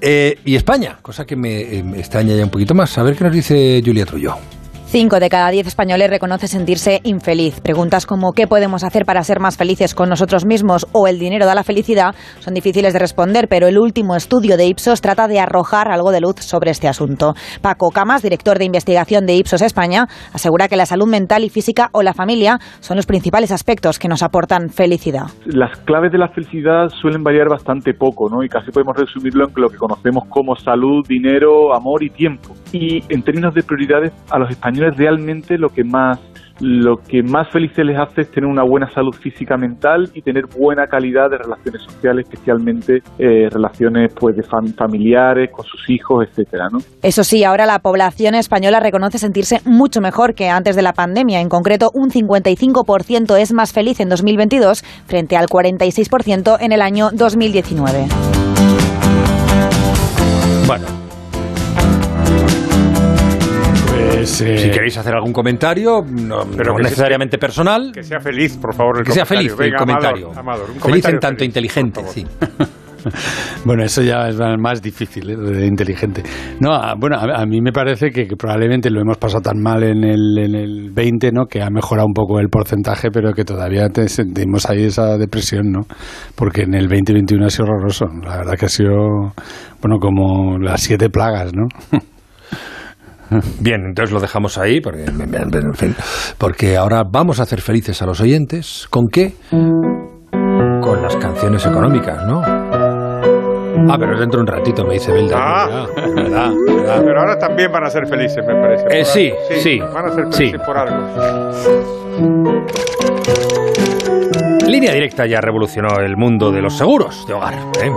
eh, y España, cosa que me, eh, me extraña ya un poquito más. A ver qué nos dice Julia Trullo. Cinco de cada diez españoles reconoce sentirse infeliz. Preguntas como ¿qué podemos hacer para ser más felices con nosotros mismos o el dinero da la felicidad? son difíciles de responder, pero el último estudio de Ipsos trata de arrojar algo de luz sobre este asunto. Paco Camas, director de investigación de Ipsos España, asegura que la salud mental y física o la familia son los principales aspectos que nos aportan felicidad. Las claves de la felicidad suelen variar bastante poco, ¿no? Y casi podemos resumirlo en lo que conocemos como salud, dinero, amor y tiempo. Y en términos de prioridades, a los españoles realmente lo que más lo que más felices les hace es tener una buena salud física mental y tener buena calidad de relaciones sociales, especialmente eh, relaciones pues de familiares, con sus hijos, etcétera, ¿no? Eso sí, ahora la población española reconoce sentirse mucho mejor que antes de la pandemia. En concreto, un 55% es más feliz en 2022 frente al 46% en el año 2019. Bueno, Pues, eh, si queréis hacer algún comentario, no, Pero no necesariamente personal, Que sea feliz, por favor. el que sea feliz el comentario. Amador, Amador, un feliz comentario en tanto feliz, inteligente, sí. [LAUGHS] Bueno, eso ya es más difícil, ¿eh? de inteligente. No, a- bueno, a, a mí me parece que, que probablemente lo hemos pasado tan mal en el, en el 20, ¿no? Que ha mejorado un poco el porcentaje, pero que todavía te sentimos ahí esa depresión, ¿no? Porque en el 2021 ha sido horroroso. La verdad que ha sido, bueno, como las siete plagas, ¿no? [LAUGHS] [LAUGHS] Bien, entonces lo dejamos ahí porque, en fin, porque ahora vamos a hacer felices a los oyentes. ¿Con qué? Con las canciones económicas, ¿no? Ah, pero es dentro de un ratito, me dice Belda. Ah. Verdad, verdad. Pero ahora también van a ser felices, me parece. Eh, sí, algo. sí, Van a ser sí. felices por algo. Línea Directa ya revolucionó el mundo de los seguros de hogar. ¿eh?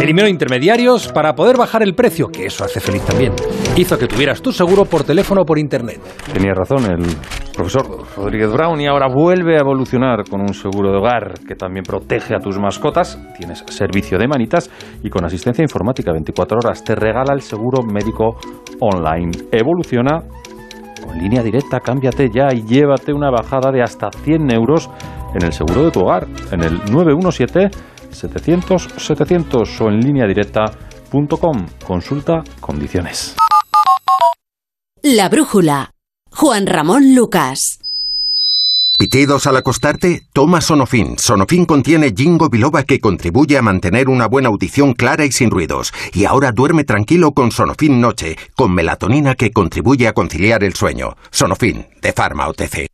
Eliminó intermediarios para poder bajar el precio, que eso hace feliz también. Hizo que tuvieras tu seguro por teléfono o por internet. Tenía razón el profesor Rodríguez Brown y ahora vuelve a evolucionar con un seguro de hogar que también protege a tus mascotas. Tienes servicio de manitas y con asistencia informática 24 horas te regala el seguro médico online. Evoluciona con línea directa, cámbiate ya y llévate una bajada de hasta 100 euros en el seguro de tu hogar en el 917-700-700 o en línea directa.com. Consulta condiciones. La brújula. Juan Ramón Lucas. ¿Pitidos al acostarte? Toma Sonofin. Sonofin contiene Jingo Biloba que contribuye a mantener una buena audición clara y sin ruidos. Y ahora duerme tranquilo con Sonofin Noche, con melatonina que contribuye a conciliar el sueño. Sonofin, de Pharma OTC.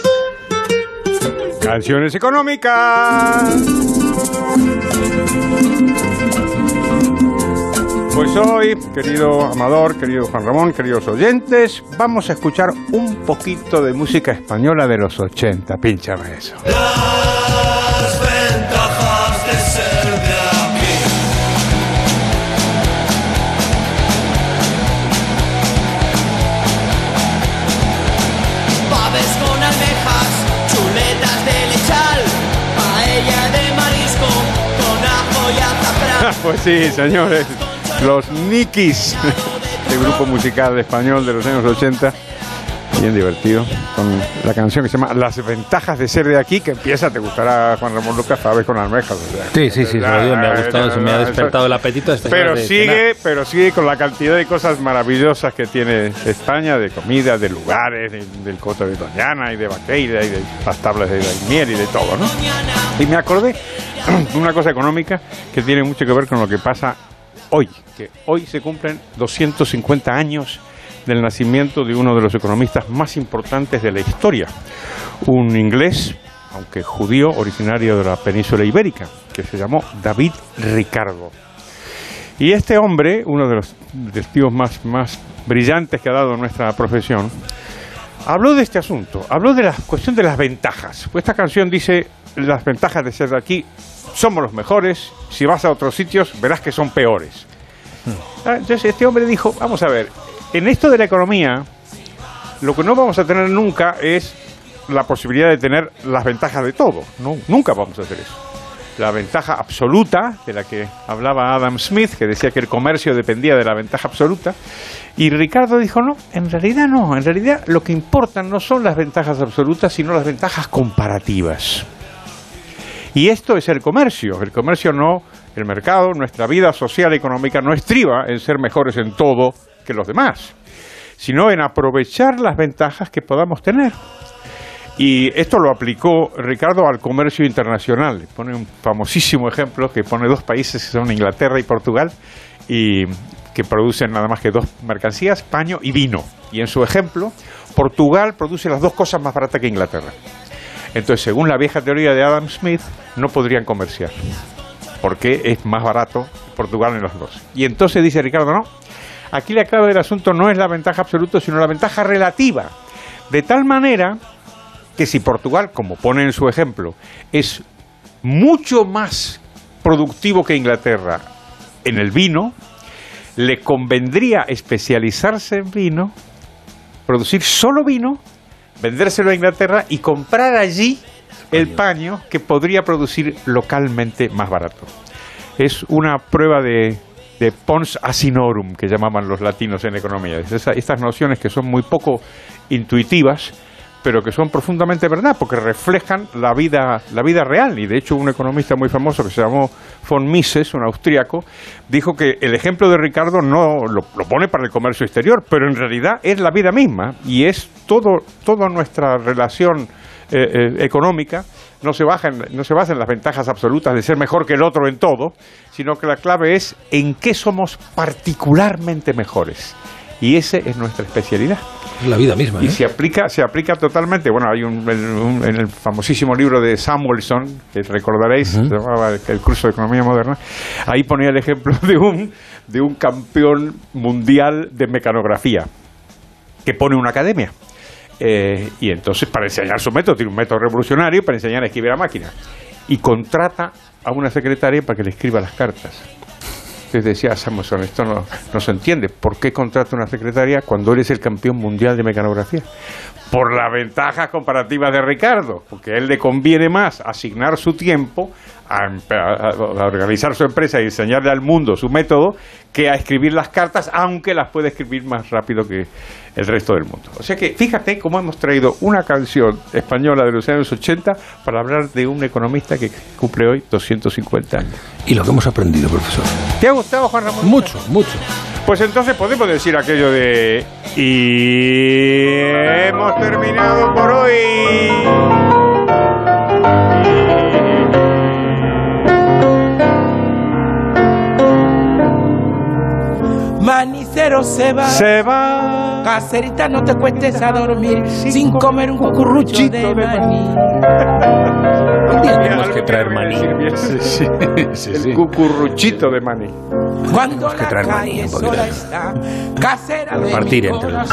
Canciones económicas. Pues hoy, querido Amador, querido Juan Ramón, queridos oyentes, vamos a escuchar un poquito de música española de los 80. Pínchame eso. Pues sí, señores, los Nikis, el grupo musical español de los años 80, bien divertido, con la canción que se llama Las ventajas de ser de aquí, que empieza, te gustará Juan Ramón Lucas, Paves con almejas. o sea. Sí, sí, sí, me ha gustado, se me ha despertado el apetito. Pero sigue, pero sigue con la cantidad de cosas maravillosas que tiene España, de comida, de lugares, de- del coto de Doñana y de Vaqueira y de las tablas de Daimiel y de todo, ¿no? Y me acordé [COUGHS] una cosa económica que tiene mucho que ver con lo que pasa hoy, que hoy se cumplen 250 años del nacimiento de uno de los economistas más importantes de la historia, un inglés, aunque judío, originario de la península ibérica, que se llamó David Ricardo. Y este hombre, uno de los testigos más, más brillantes que ha dado nuestra profesión, habló de este asunto, habló de la cuestión de las ventajas. Pues esta canción dice, las ventajas de ser de aquí, somos los mejores, si vas a otros sitios verás que son peores. Ah, Entonces este hombre dijo, vamos a ver, en esto de la economía, lo que no vamos a tener nunca es la posibilidad de tener las ventajas de todo. No, nunca vamos a hacer eso. La ventaja absoluta, de la que hablaba Adam Smith, que decía que el comercio dependía de la ventaja absoluta, y Ricardo dijo, no, en realidad no, en realidad lo que importan no son las ventajas absolutas, sino las ventajas comparativas. Y esto es el comercio. El comercio no, el mercado, nuestra vida social y económica no estriba en ser mejores en todo que los demás, sino en aprovechar las ventajas que podamos tener. Y esto lo aplicó Ricardo al comercio internacional. Pone un famosísimo ejemplo que pone dos países que son Inglaterra y Portugal y que producen nada más que dos mercancías, paño y vino. Y en su ejemplo, Portugal produce las dos cosas más baratas que Inglaterra. Entonces, según la vieja teoría de Adam Smith, no podrían comerciar, porque es más barato Portugal en los dos. Y entonces dice Ricardo, no, aquí la clave del asunto no es la ventaja absoluta, sino la ventaja relativa. De tal manera que si Portugal, como pone en su ejemplo, es mucho más productivo que Inglaterra en el vino, le convendría especializarse en vino, producir solo vino, vendérselo a Inglaterra y comprar allí el paño que podría producir localmente más barato. Es una prueba de, de pons asinorum, que llamaban los latinos en economía. Esa- estas nociones que son muy poco intuitivas, pero que son profundamente verdad, porque reflejan la vida, la vida real. Y de hecho, un economista muy famoso que se llamó von Mises, un austríaco, dijo que el ejemplo de Ricardo no lo, lo pone para el comercio exterior, pero en realidad es la vida misma y es todo, toda nuestra relación eh, eh, económica no se, baja en- no se basa en las ventajas absolutas de ser mejor que el otro en todo, sino que la clave es en qué somos particularmente mejores. Y esa es nuestra especialidad. Es la vida misma. Y ¿eh? se aplica, se aplica totalmente. Bueno, hay un, en, un- en el famosísimo libro de Samuelson, que recordaréis, se llamaba El curso de economía moderna. Ahí ponía el ejemplo de un, de un campeón mundial de mecanografía que pone una academia. Eh, y entonces, para enseñar su método, tiene un método revolucionario para enseñar a escribir a máquina. Y contrata a una secretaria para que le escriba las cartas. Entonces decía Samuelson, esto no, no se entiende. ¿Por qué contrata una secretaria cuando eres el campeón mundial de mecanografía? Por las ventajas comparativas de Ricardo, porque a él le conviene más asignar su tiempo a, organizar su empresa y enseñarle al mundo su método que a escribir las cartas, aunque las puede escribir más rápido que el resto del mundo. O sea que fíjate cómo hemos traído una canción española de los años 80 para hablar de un economista que cumple hoy 250 años. Y lo que hemos aprendido, profesor. ¿Te ha gustado, Juan Ramón? Mucho, mucho. Pues entonces podemos decir aquello de... Y hemos terminado por hoy. Manicero se va. Se va. Caserita, no te cuestes a dormir sin, comer un cucurucho de maní. Tenemos que traer maní. El cucurruchito de maní. Cuando que la traer maní un poquito. está, casera de Repartir mi entre los-.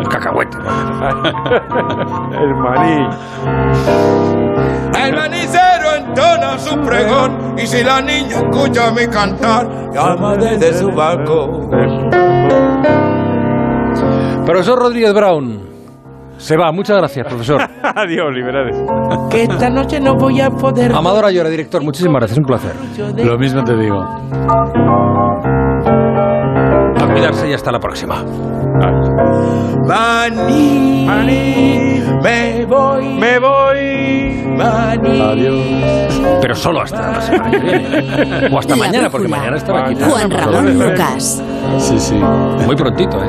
El [LAUGHS] cacahuete. El maní. El manicero entona su pregón y si la niña escucha mi cantar, llama desde su Profesor Rodríguez Brown. Se va. Muchas gracias, profesor. [LAUGHS] Adiós, liberales. Que esta noche no voy a poder. Amador Ayora, director. Muchísimas gracias. Un placer. Lo mismo te digo. A cuidarse y hasta la próxima. Maní, me voy, me voy, maní. Adiós. Pero solo hasta la semana que [LAUGHS] viene. O hasta La mañana, porque mañana estará aquí. Juan Ramón Lucas. Sí, sí. Muy prontito, ¿eh?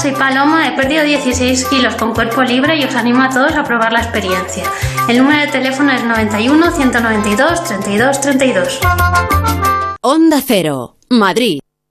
Soy Paloma, he perdido 16 kilos con cuerpo libre y os animo a todos a probar la experiencia. El número de teléfono es 91 192 32 32. Onda Cero, Madrid.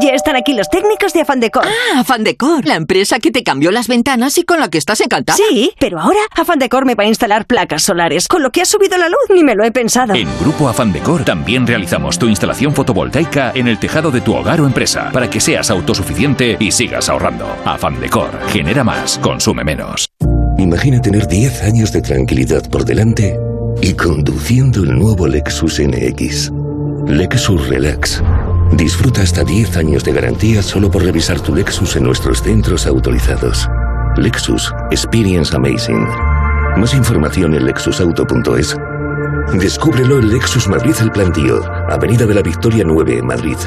Ya están aquí los técnicos de Afan Decor. Ah, Afan Decor, la empresa que te cambió las ventanas y con la que estás encantada. Sí, pero ahora Afan Decor me va a instalar placas solares. Con lo que ha subido la luz, ni me lo he pensado. En Grupo Afan Decor también realizamos tu instalación fotovoltaica en el tejado de tu hogar o empresa para que seas autosuficiente y sigas ahorrando. Afan Decor, genera más, consume menos. Imagina tener 10 años de tranquilidad por delante y conduciendo el nuevo Lexus NX. Lexus Relax. Disfruta hasta 10 años de garantía solo por revisar tu Lexus en nuestros centros autorizados. Lexus Experience Amazing. Más información en lexusauto.es. Descúbrelo en Lexus Madrid El Plantío, Avenida de la Victoria 9, Madrid.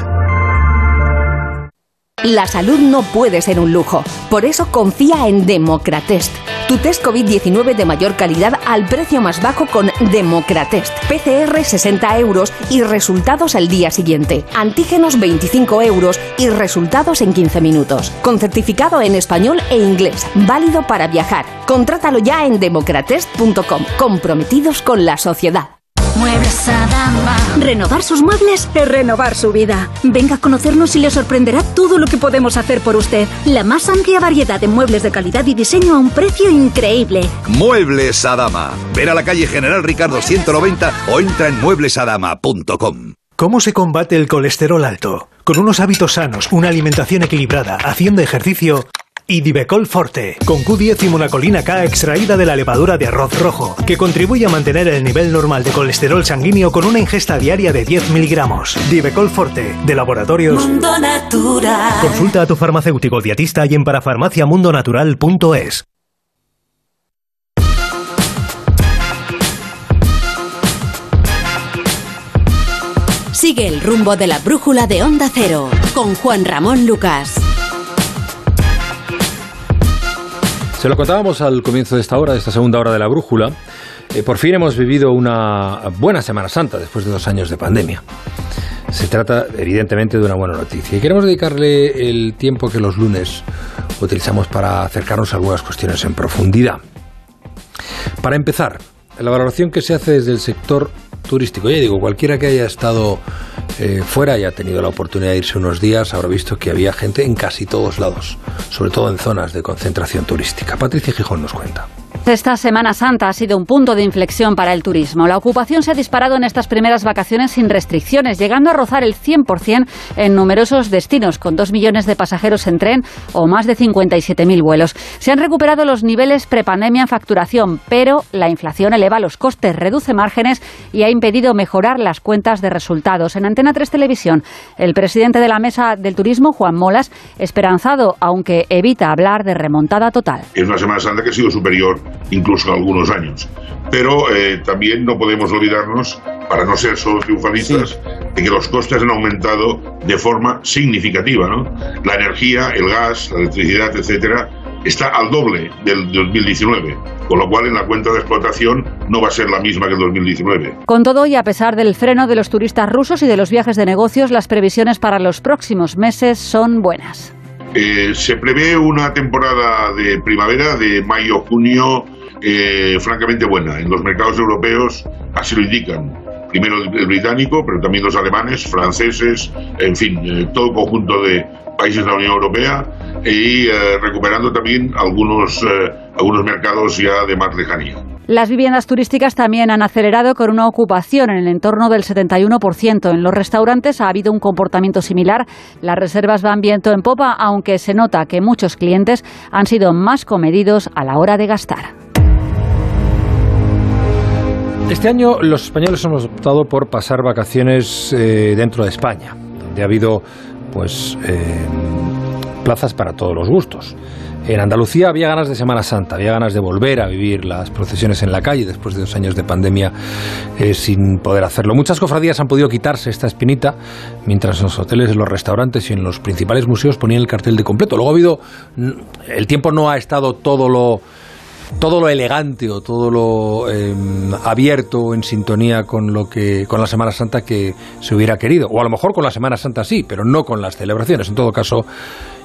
La salud no puede ser un lujo. Por eso confía en Democratest. Tu test COVID-19 de mayor calidad al precio más bajo con Democratest. PCR 60 euros y resultados al día siguiente. Antígenos 25 euros y resultados en 15 minutos. Con certificado en español e inglés. Válido para viajar. Contrátalo ya en democratest.com. Comprometidos con la sociedad. Muebles Adama. Renovar sus muebles es renovar su vida. Venga a conocernos y le sorprenderá todo lo que podemos hacer por usted. La más amplia variedad de muebles de calidad y diseño a un precio increíble. Muebles Adama. Ver a la calle General Ricardo 190 o entra en mueblesadama.com. ¿Cómo se combate el colesterol alto? Con unos hábitos sanos, una alimentación equilibrada, haciendo ejercicio y Divecol Forte, con Q10 y monacolina K extraída de la levadura de arroz rojo, que contribuye a mantener el nivel normal de colesterol sanguíneo con una ingesta diaria de 10 miligramos. Divecol Forte, de laboratorios. Mundo Natural. Consulta a tu farmacéutico dietista y en parafarmaciamundonatural.es. Sigue el rumbo de la brújula de Onda Cero con Juan Ramón Lucas. Se lo contábamos al comienzo de esta hora, de esta segunda hora de la brújula. Eh, por fin hemos vivido una buena Semana Santa después de dos años de pandemia. Se trata, evidentemente, de una buena noticia. Y queremos dedicarle el tiempo que los lunes utilizamos para acercarnos a algunas cuestiones en profundidad. Para empezar, la valoración que se hace desde el sector turístico. Ya digo, cualquiera que haya estado eh, fuera y ha tenido la oportunidad de irse unos días habrá visto que había gente en casi todos lados, sobre todo en zonas de concentración turística. Patricia Gijón nos cuenta. Esta Semana Santa ha sido un punto de inflexión para el turismo. La ocupación se ha disparado en estas primeras vacaciones sin restricciones, llegando a rozar el 100% en numerosos destinos, con dos millones de pasajeros en tren o más de 57.000 vuelos. Se han recuperado los niveles prepandemia en facturación, pero la inflación eleva los costes, reduce márgenes y ha impedido mejorar las cuentas de resultados. En Antena 3 Televisión, el presidente de la Mesa del Turismo, Juan Molas, esperanzado, aunque evita hablar de remontada total. Es una Semana Santa que ha sido superior incluso algunos años. Pero eh, también no podemos olvidarnos, para no ser solo triunfalistas, de que los costes han aumentado de forma significativa. ¿no? La energía, el gas, la electricidad, etcétera, está al doble del 2019, con lo cual en la cuenta de explotación no va a ser la misma que el 2019. Con todo y a pesar del freno de los turistas rusos y de los viajes de negocios, las previsiones para los próximos meses son buenas. Eh, se prevé una temporada de primavera de mayo-junio eh, francamente buena. En los mercados europeos así lo indican. Primero el británico, pero también los alemanes, franceses, en fin, eh, todo conjunto de países de la Unión Europea y recuperando también algunos, algunos mercados ya de más lejanía. Las viviendas turísticas también han acelerado con una ocupación en el entorno del 71%. En los restaurantes ha habido un comportamiento similar. Las reservas van viento en popa, aunque se nota que muchos clientes han sido más comedidos a la hora de gastar. Este año los españoles hemos optado por pasar vacaciones eh, dentro de España, donde ha habido pues eh, plazas para todos los gustos. En Andalucía había ganas de Semana Santa, había ganas de volver a vivir las procesiones en la calle después de dos años de pandemia eh, sin poder hacerlo. Muchas cofradías han podido quitarse esta espinita, mientras en los hoteles, en los restaurantes y en los principales museos ponían el cartel de completo. Luego ha habido, el tiempo no ha estado todo lo todo lo elegante o todo lo eh, abierto en sintonía con lo que con la Semana Santa que se hubiera querido. O a lo mejor con la Semana Santa sí pero no con las celebraciones. En todo caso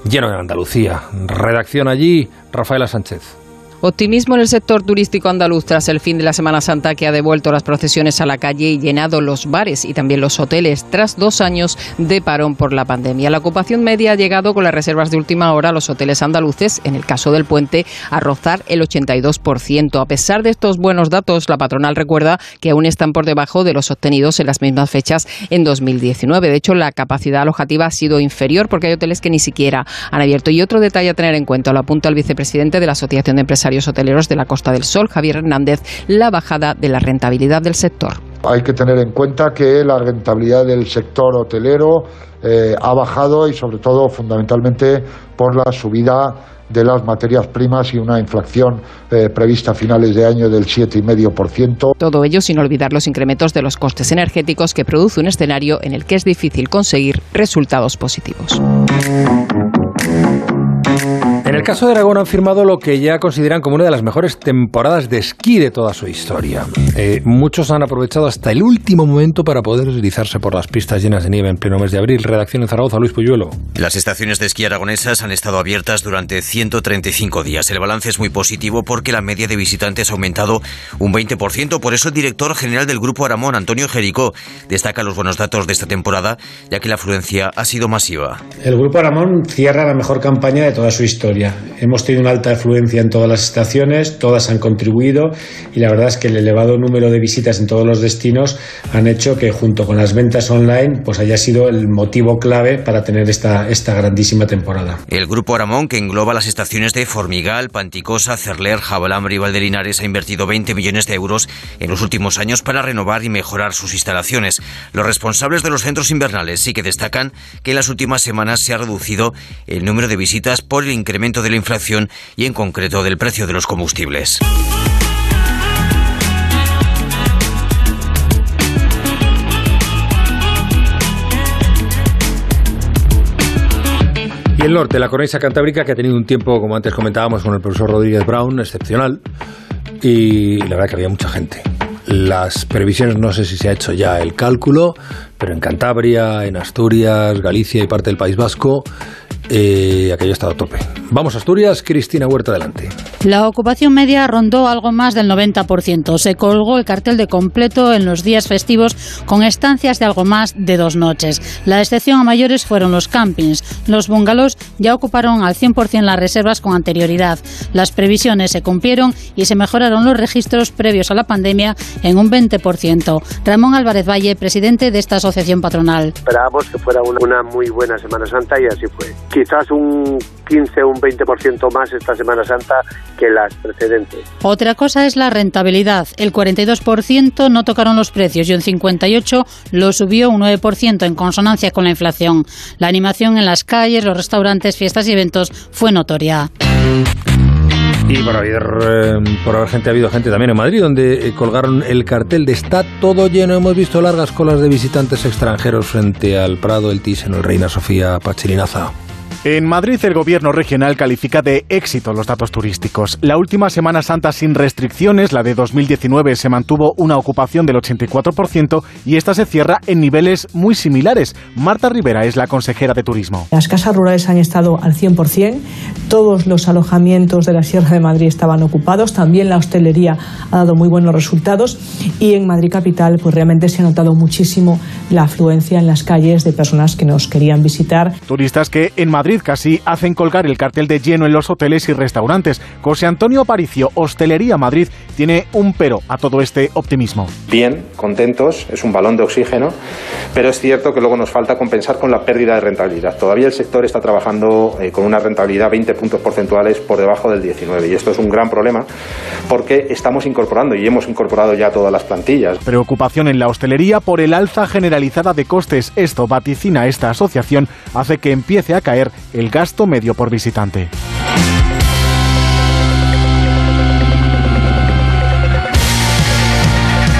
lleno de Andalucía. Redacción allí Rafaela Sánchez Optimismo en el sector turístico andaluz tras el fin de la Semana Santa que ha devuelto las procesiones a la calle y llenado los bares y también los hoteles tras dos años de parón por la pandemia. La ocupación media ha llegado con las reservas de última hora a los hoteles andaluces, en el caso del puente, a rozar el 82%. A pesar de estos buenos datos, la patronal recuerda que aún están por debajo de los obtenidos en las mismas fechas en 2019. De hecho, la capacidad alojativa ha sido inferior porque hay hoteles que ni siquiera han abierto. Y otro detalle a tener en cuenta, lo apunta el vicepresidente de la Asociación de Empresarios hoteleros de la Costa del Sol, Javier Hernández, la bajada de la rentabilidad del sector. Hay que tener en cuenta que la rentabilidad del sector hotelero eh, ha bajado y sobre todo fundamentalmente por la subida de las materias primas y una inflación eh, prevista a finales de año del 7,5%. Todo ello sin olvidar los incrementos de los costes energéticos que produce un escenario en el que es difícil conseguir resultados positivos. En el caso de Aragón han firmado lo que ya consideran como una de las mejores temporadas de esquí de toda su historia. Eh, muchos han aprovechado hasta el último momento para poder deslizarse por las pistas llenas de nieve en pleno mes de abril. Redacción en Zaragoza, Luis Puyuelo. Las estaciones de esquí aragonesas han estado abiertas durante 135 días. El balance es muy positivo porque la media de visitantes ha aumentado un 20%. Por eso el director general del Grupo Aramón, Antonio Jericó, destaca los buenos datos de esta temporada, ya que la afluencia ha sido masiva. El Grupo Aramón cierra la mejor campaña de toda su historia Hemos tenido una alta afluencia en todas las estaciones, todas han contribuido y la verdad es que el elevado número de visitas en todos los destinos han hecho que junto con las ventas online pues haya sido el motivo clave para tener esta, esta grandísima temporada. El Grupo Aramón, que engloba las estaciones de Formigal, Panticosa, Cerler, Jabalambre y Valdelinares, ha invertido 20 millones de euros en los últimos años para renovar y mejorar sus instalaciones. Los responsables de los centros invernales sí que destacan que en las últimas semanas se ha reducido el número de visitas por el incremento de la inflación y en concreto del precio de los combustibles. Y el norte, la cornisa cantábrica, que ha tenido un tiempo, como antes comentábamos con el profesor Rodríguez Brown, excepcional. Y la verdad que había mucha gente. Las previsiones, no sé si se ha hecho ya el cálculo, pero en Cantabria, en Asturias, Galicia y parte del País Vasco, eh, aquello ha estado a tope. Vamos a Asturias, Cristina Huerta, adelante. La ocupación media rondó algo más del 90%. Se colgó el cartel de completo en los días festivos con estancias de algo más de dos noches. La excepción a mayores fueron los campings. Los bungalows ya ocuparon al 100% las reservas con anterioridad. Las previsiones se cumplieron y se mejoraron los registros previos a la pandemia en un 20%. Ramón Álvarez Valle, presidente de esta asociación patronal. Esperábamos que fuera una muy buena Semana Santa y así fue. Quizás un 15 o un 20% más esta Semana Santa que las precedentes. Otra cosa es la rentabilidad. El 42% no tocaron los precios y un 58% lo subió un 9% en consonancia con la inflación. La animación en las calles, los restaurantes, fiestas y eventos fue notoria. Y por haber, eh, por haber gente, ha habido gente también en Madrid, donde eh, colgaron el cartel de está todo lleno. Hemos visto largas colas de visitantes extranjeros frente al Prado, el Thyssen, el Reina Sofía Pachirinaza. En Madrid el gobierno regional califica de éxito los datos turísticos. La última Semana Santa sin restricciones, la de 2019, se mantuvo una ocupación del 84% y esta se cierra en niveles muy similares. Marta Rivera es la consejera de turismo. Las casas rurales han estado al 100%, todos los alojamientos de la Sierra de Madrid estaban ocupados, también la hostelería ha dado muy buenos resultados y en Madrid capital pues realmente se ha notado muchísimo la afluencia en las calles de personas que nos querían visitar. Turistas que en Madrid casi hacen colgar el cartel de lleno en los hoteles y restaurantes. José Antonio Aparicio, Hostelería Madrid, tiene un pero a todo este optimismo. Bien, contentos, es un balón de oxígeno, pero es cierto que luego nos falta compensar con la pérdida de rentabilidad. Todavía el sector está trabajando eh, con una rentabilidad 20 puntos porcentuales por debajo del 19 y esto es un gran problema porque estamos incorporando y hemos incorporado ya todas las plantillas. Preocupación en la hostelería por el alza generalizada de costes. Esto vaticina esta asociación hace que empiece a caer el gasto medio por visitante.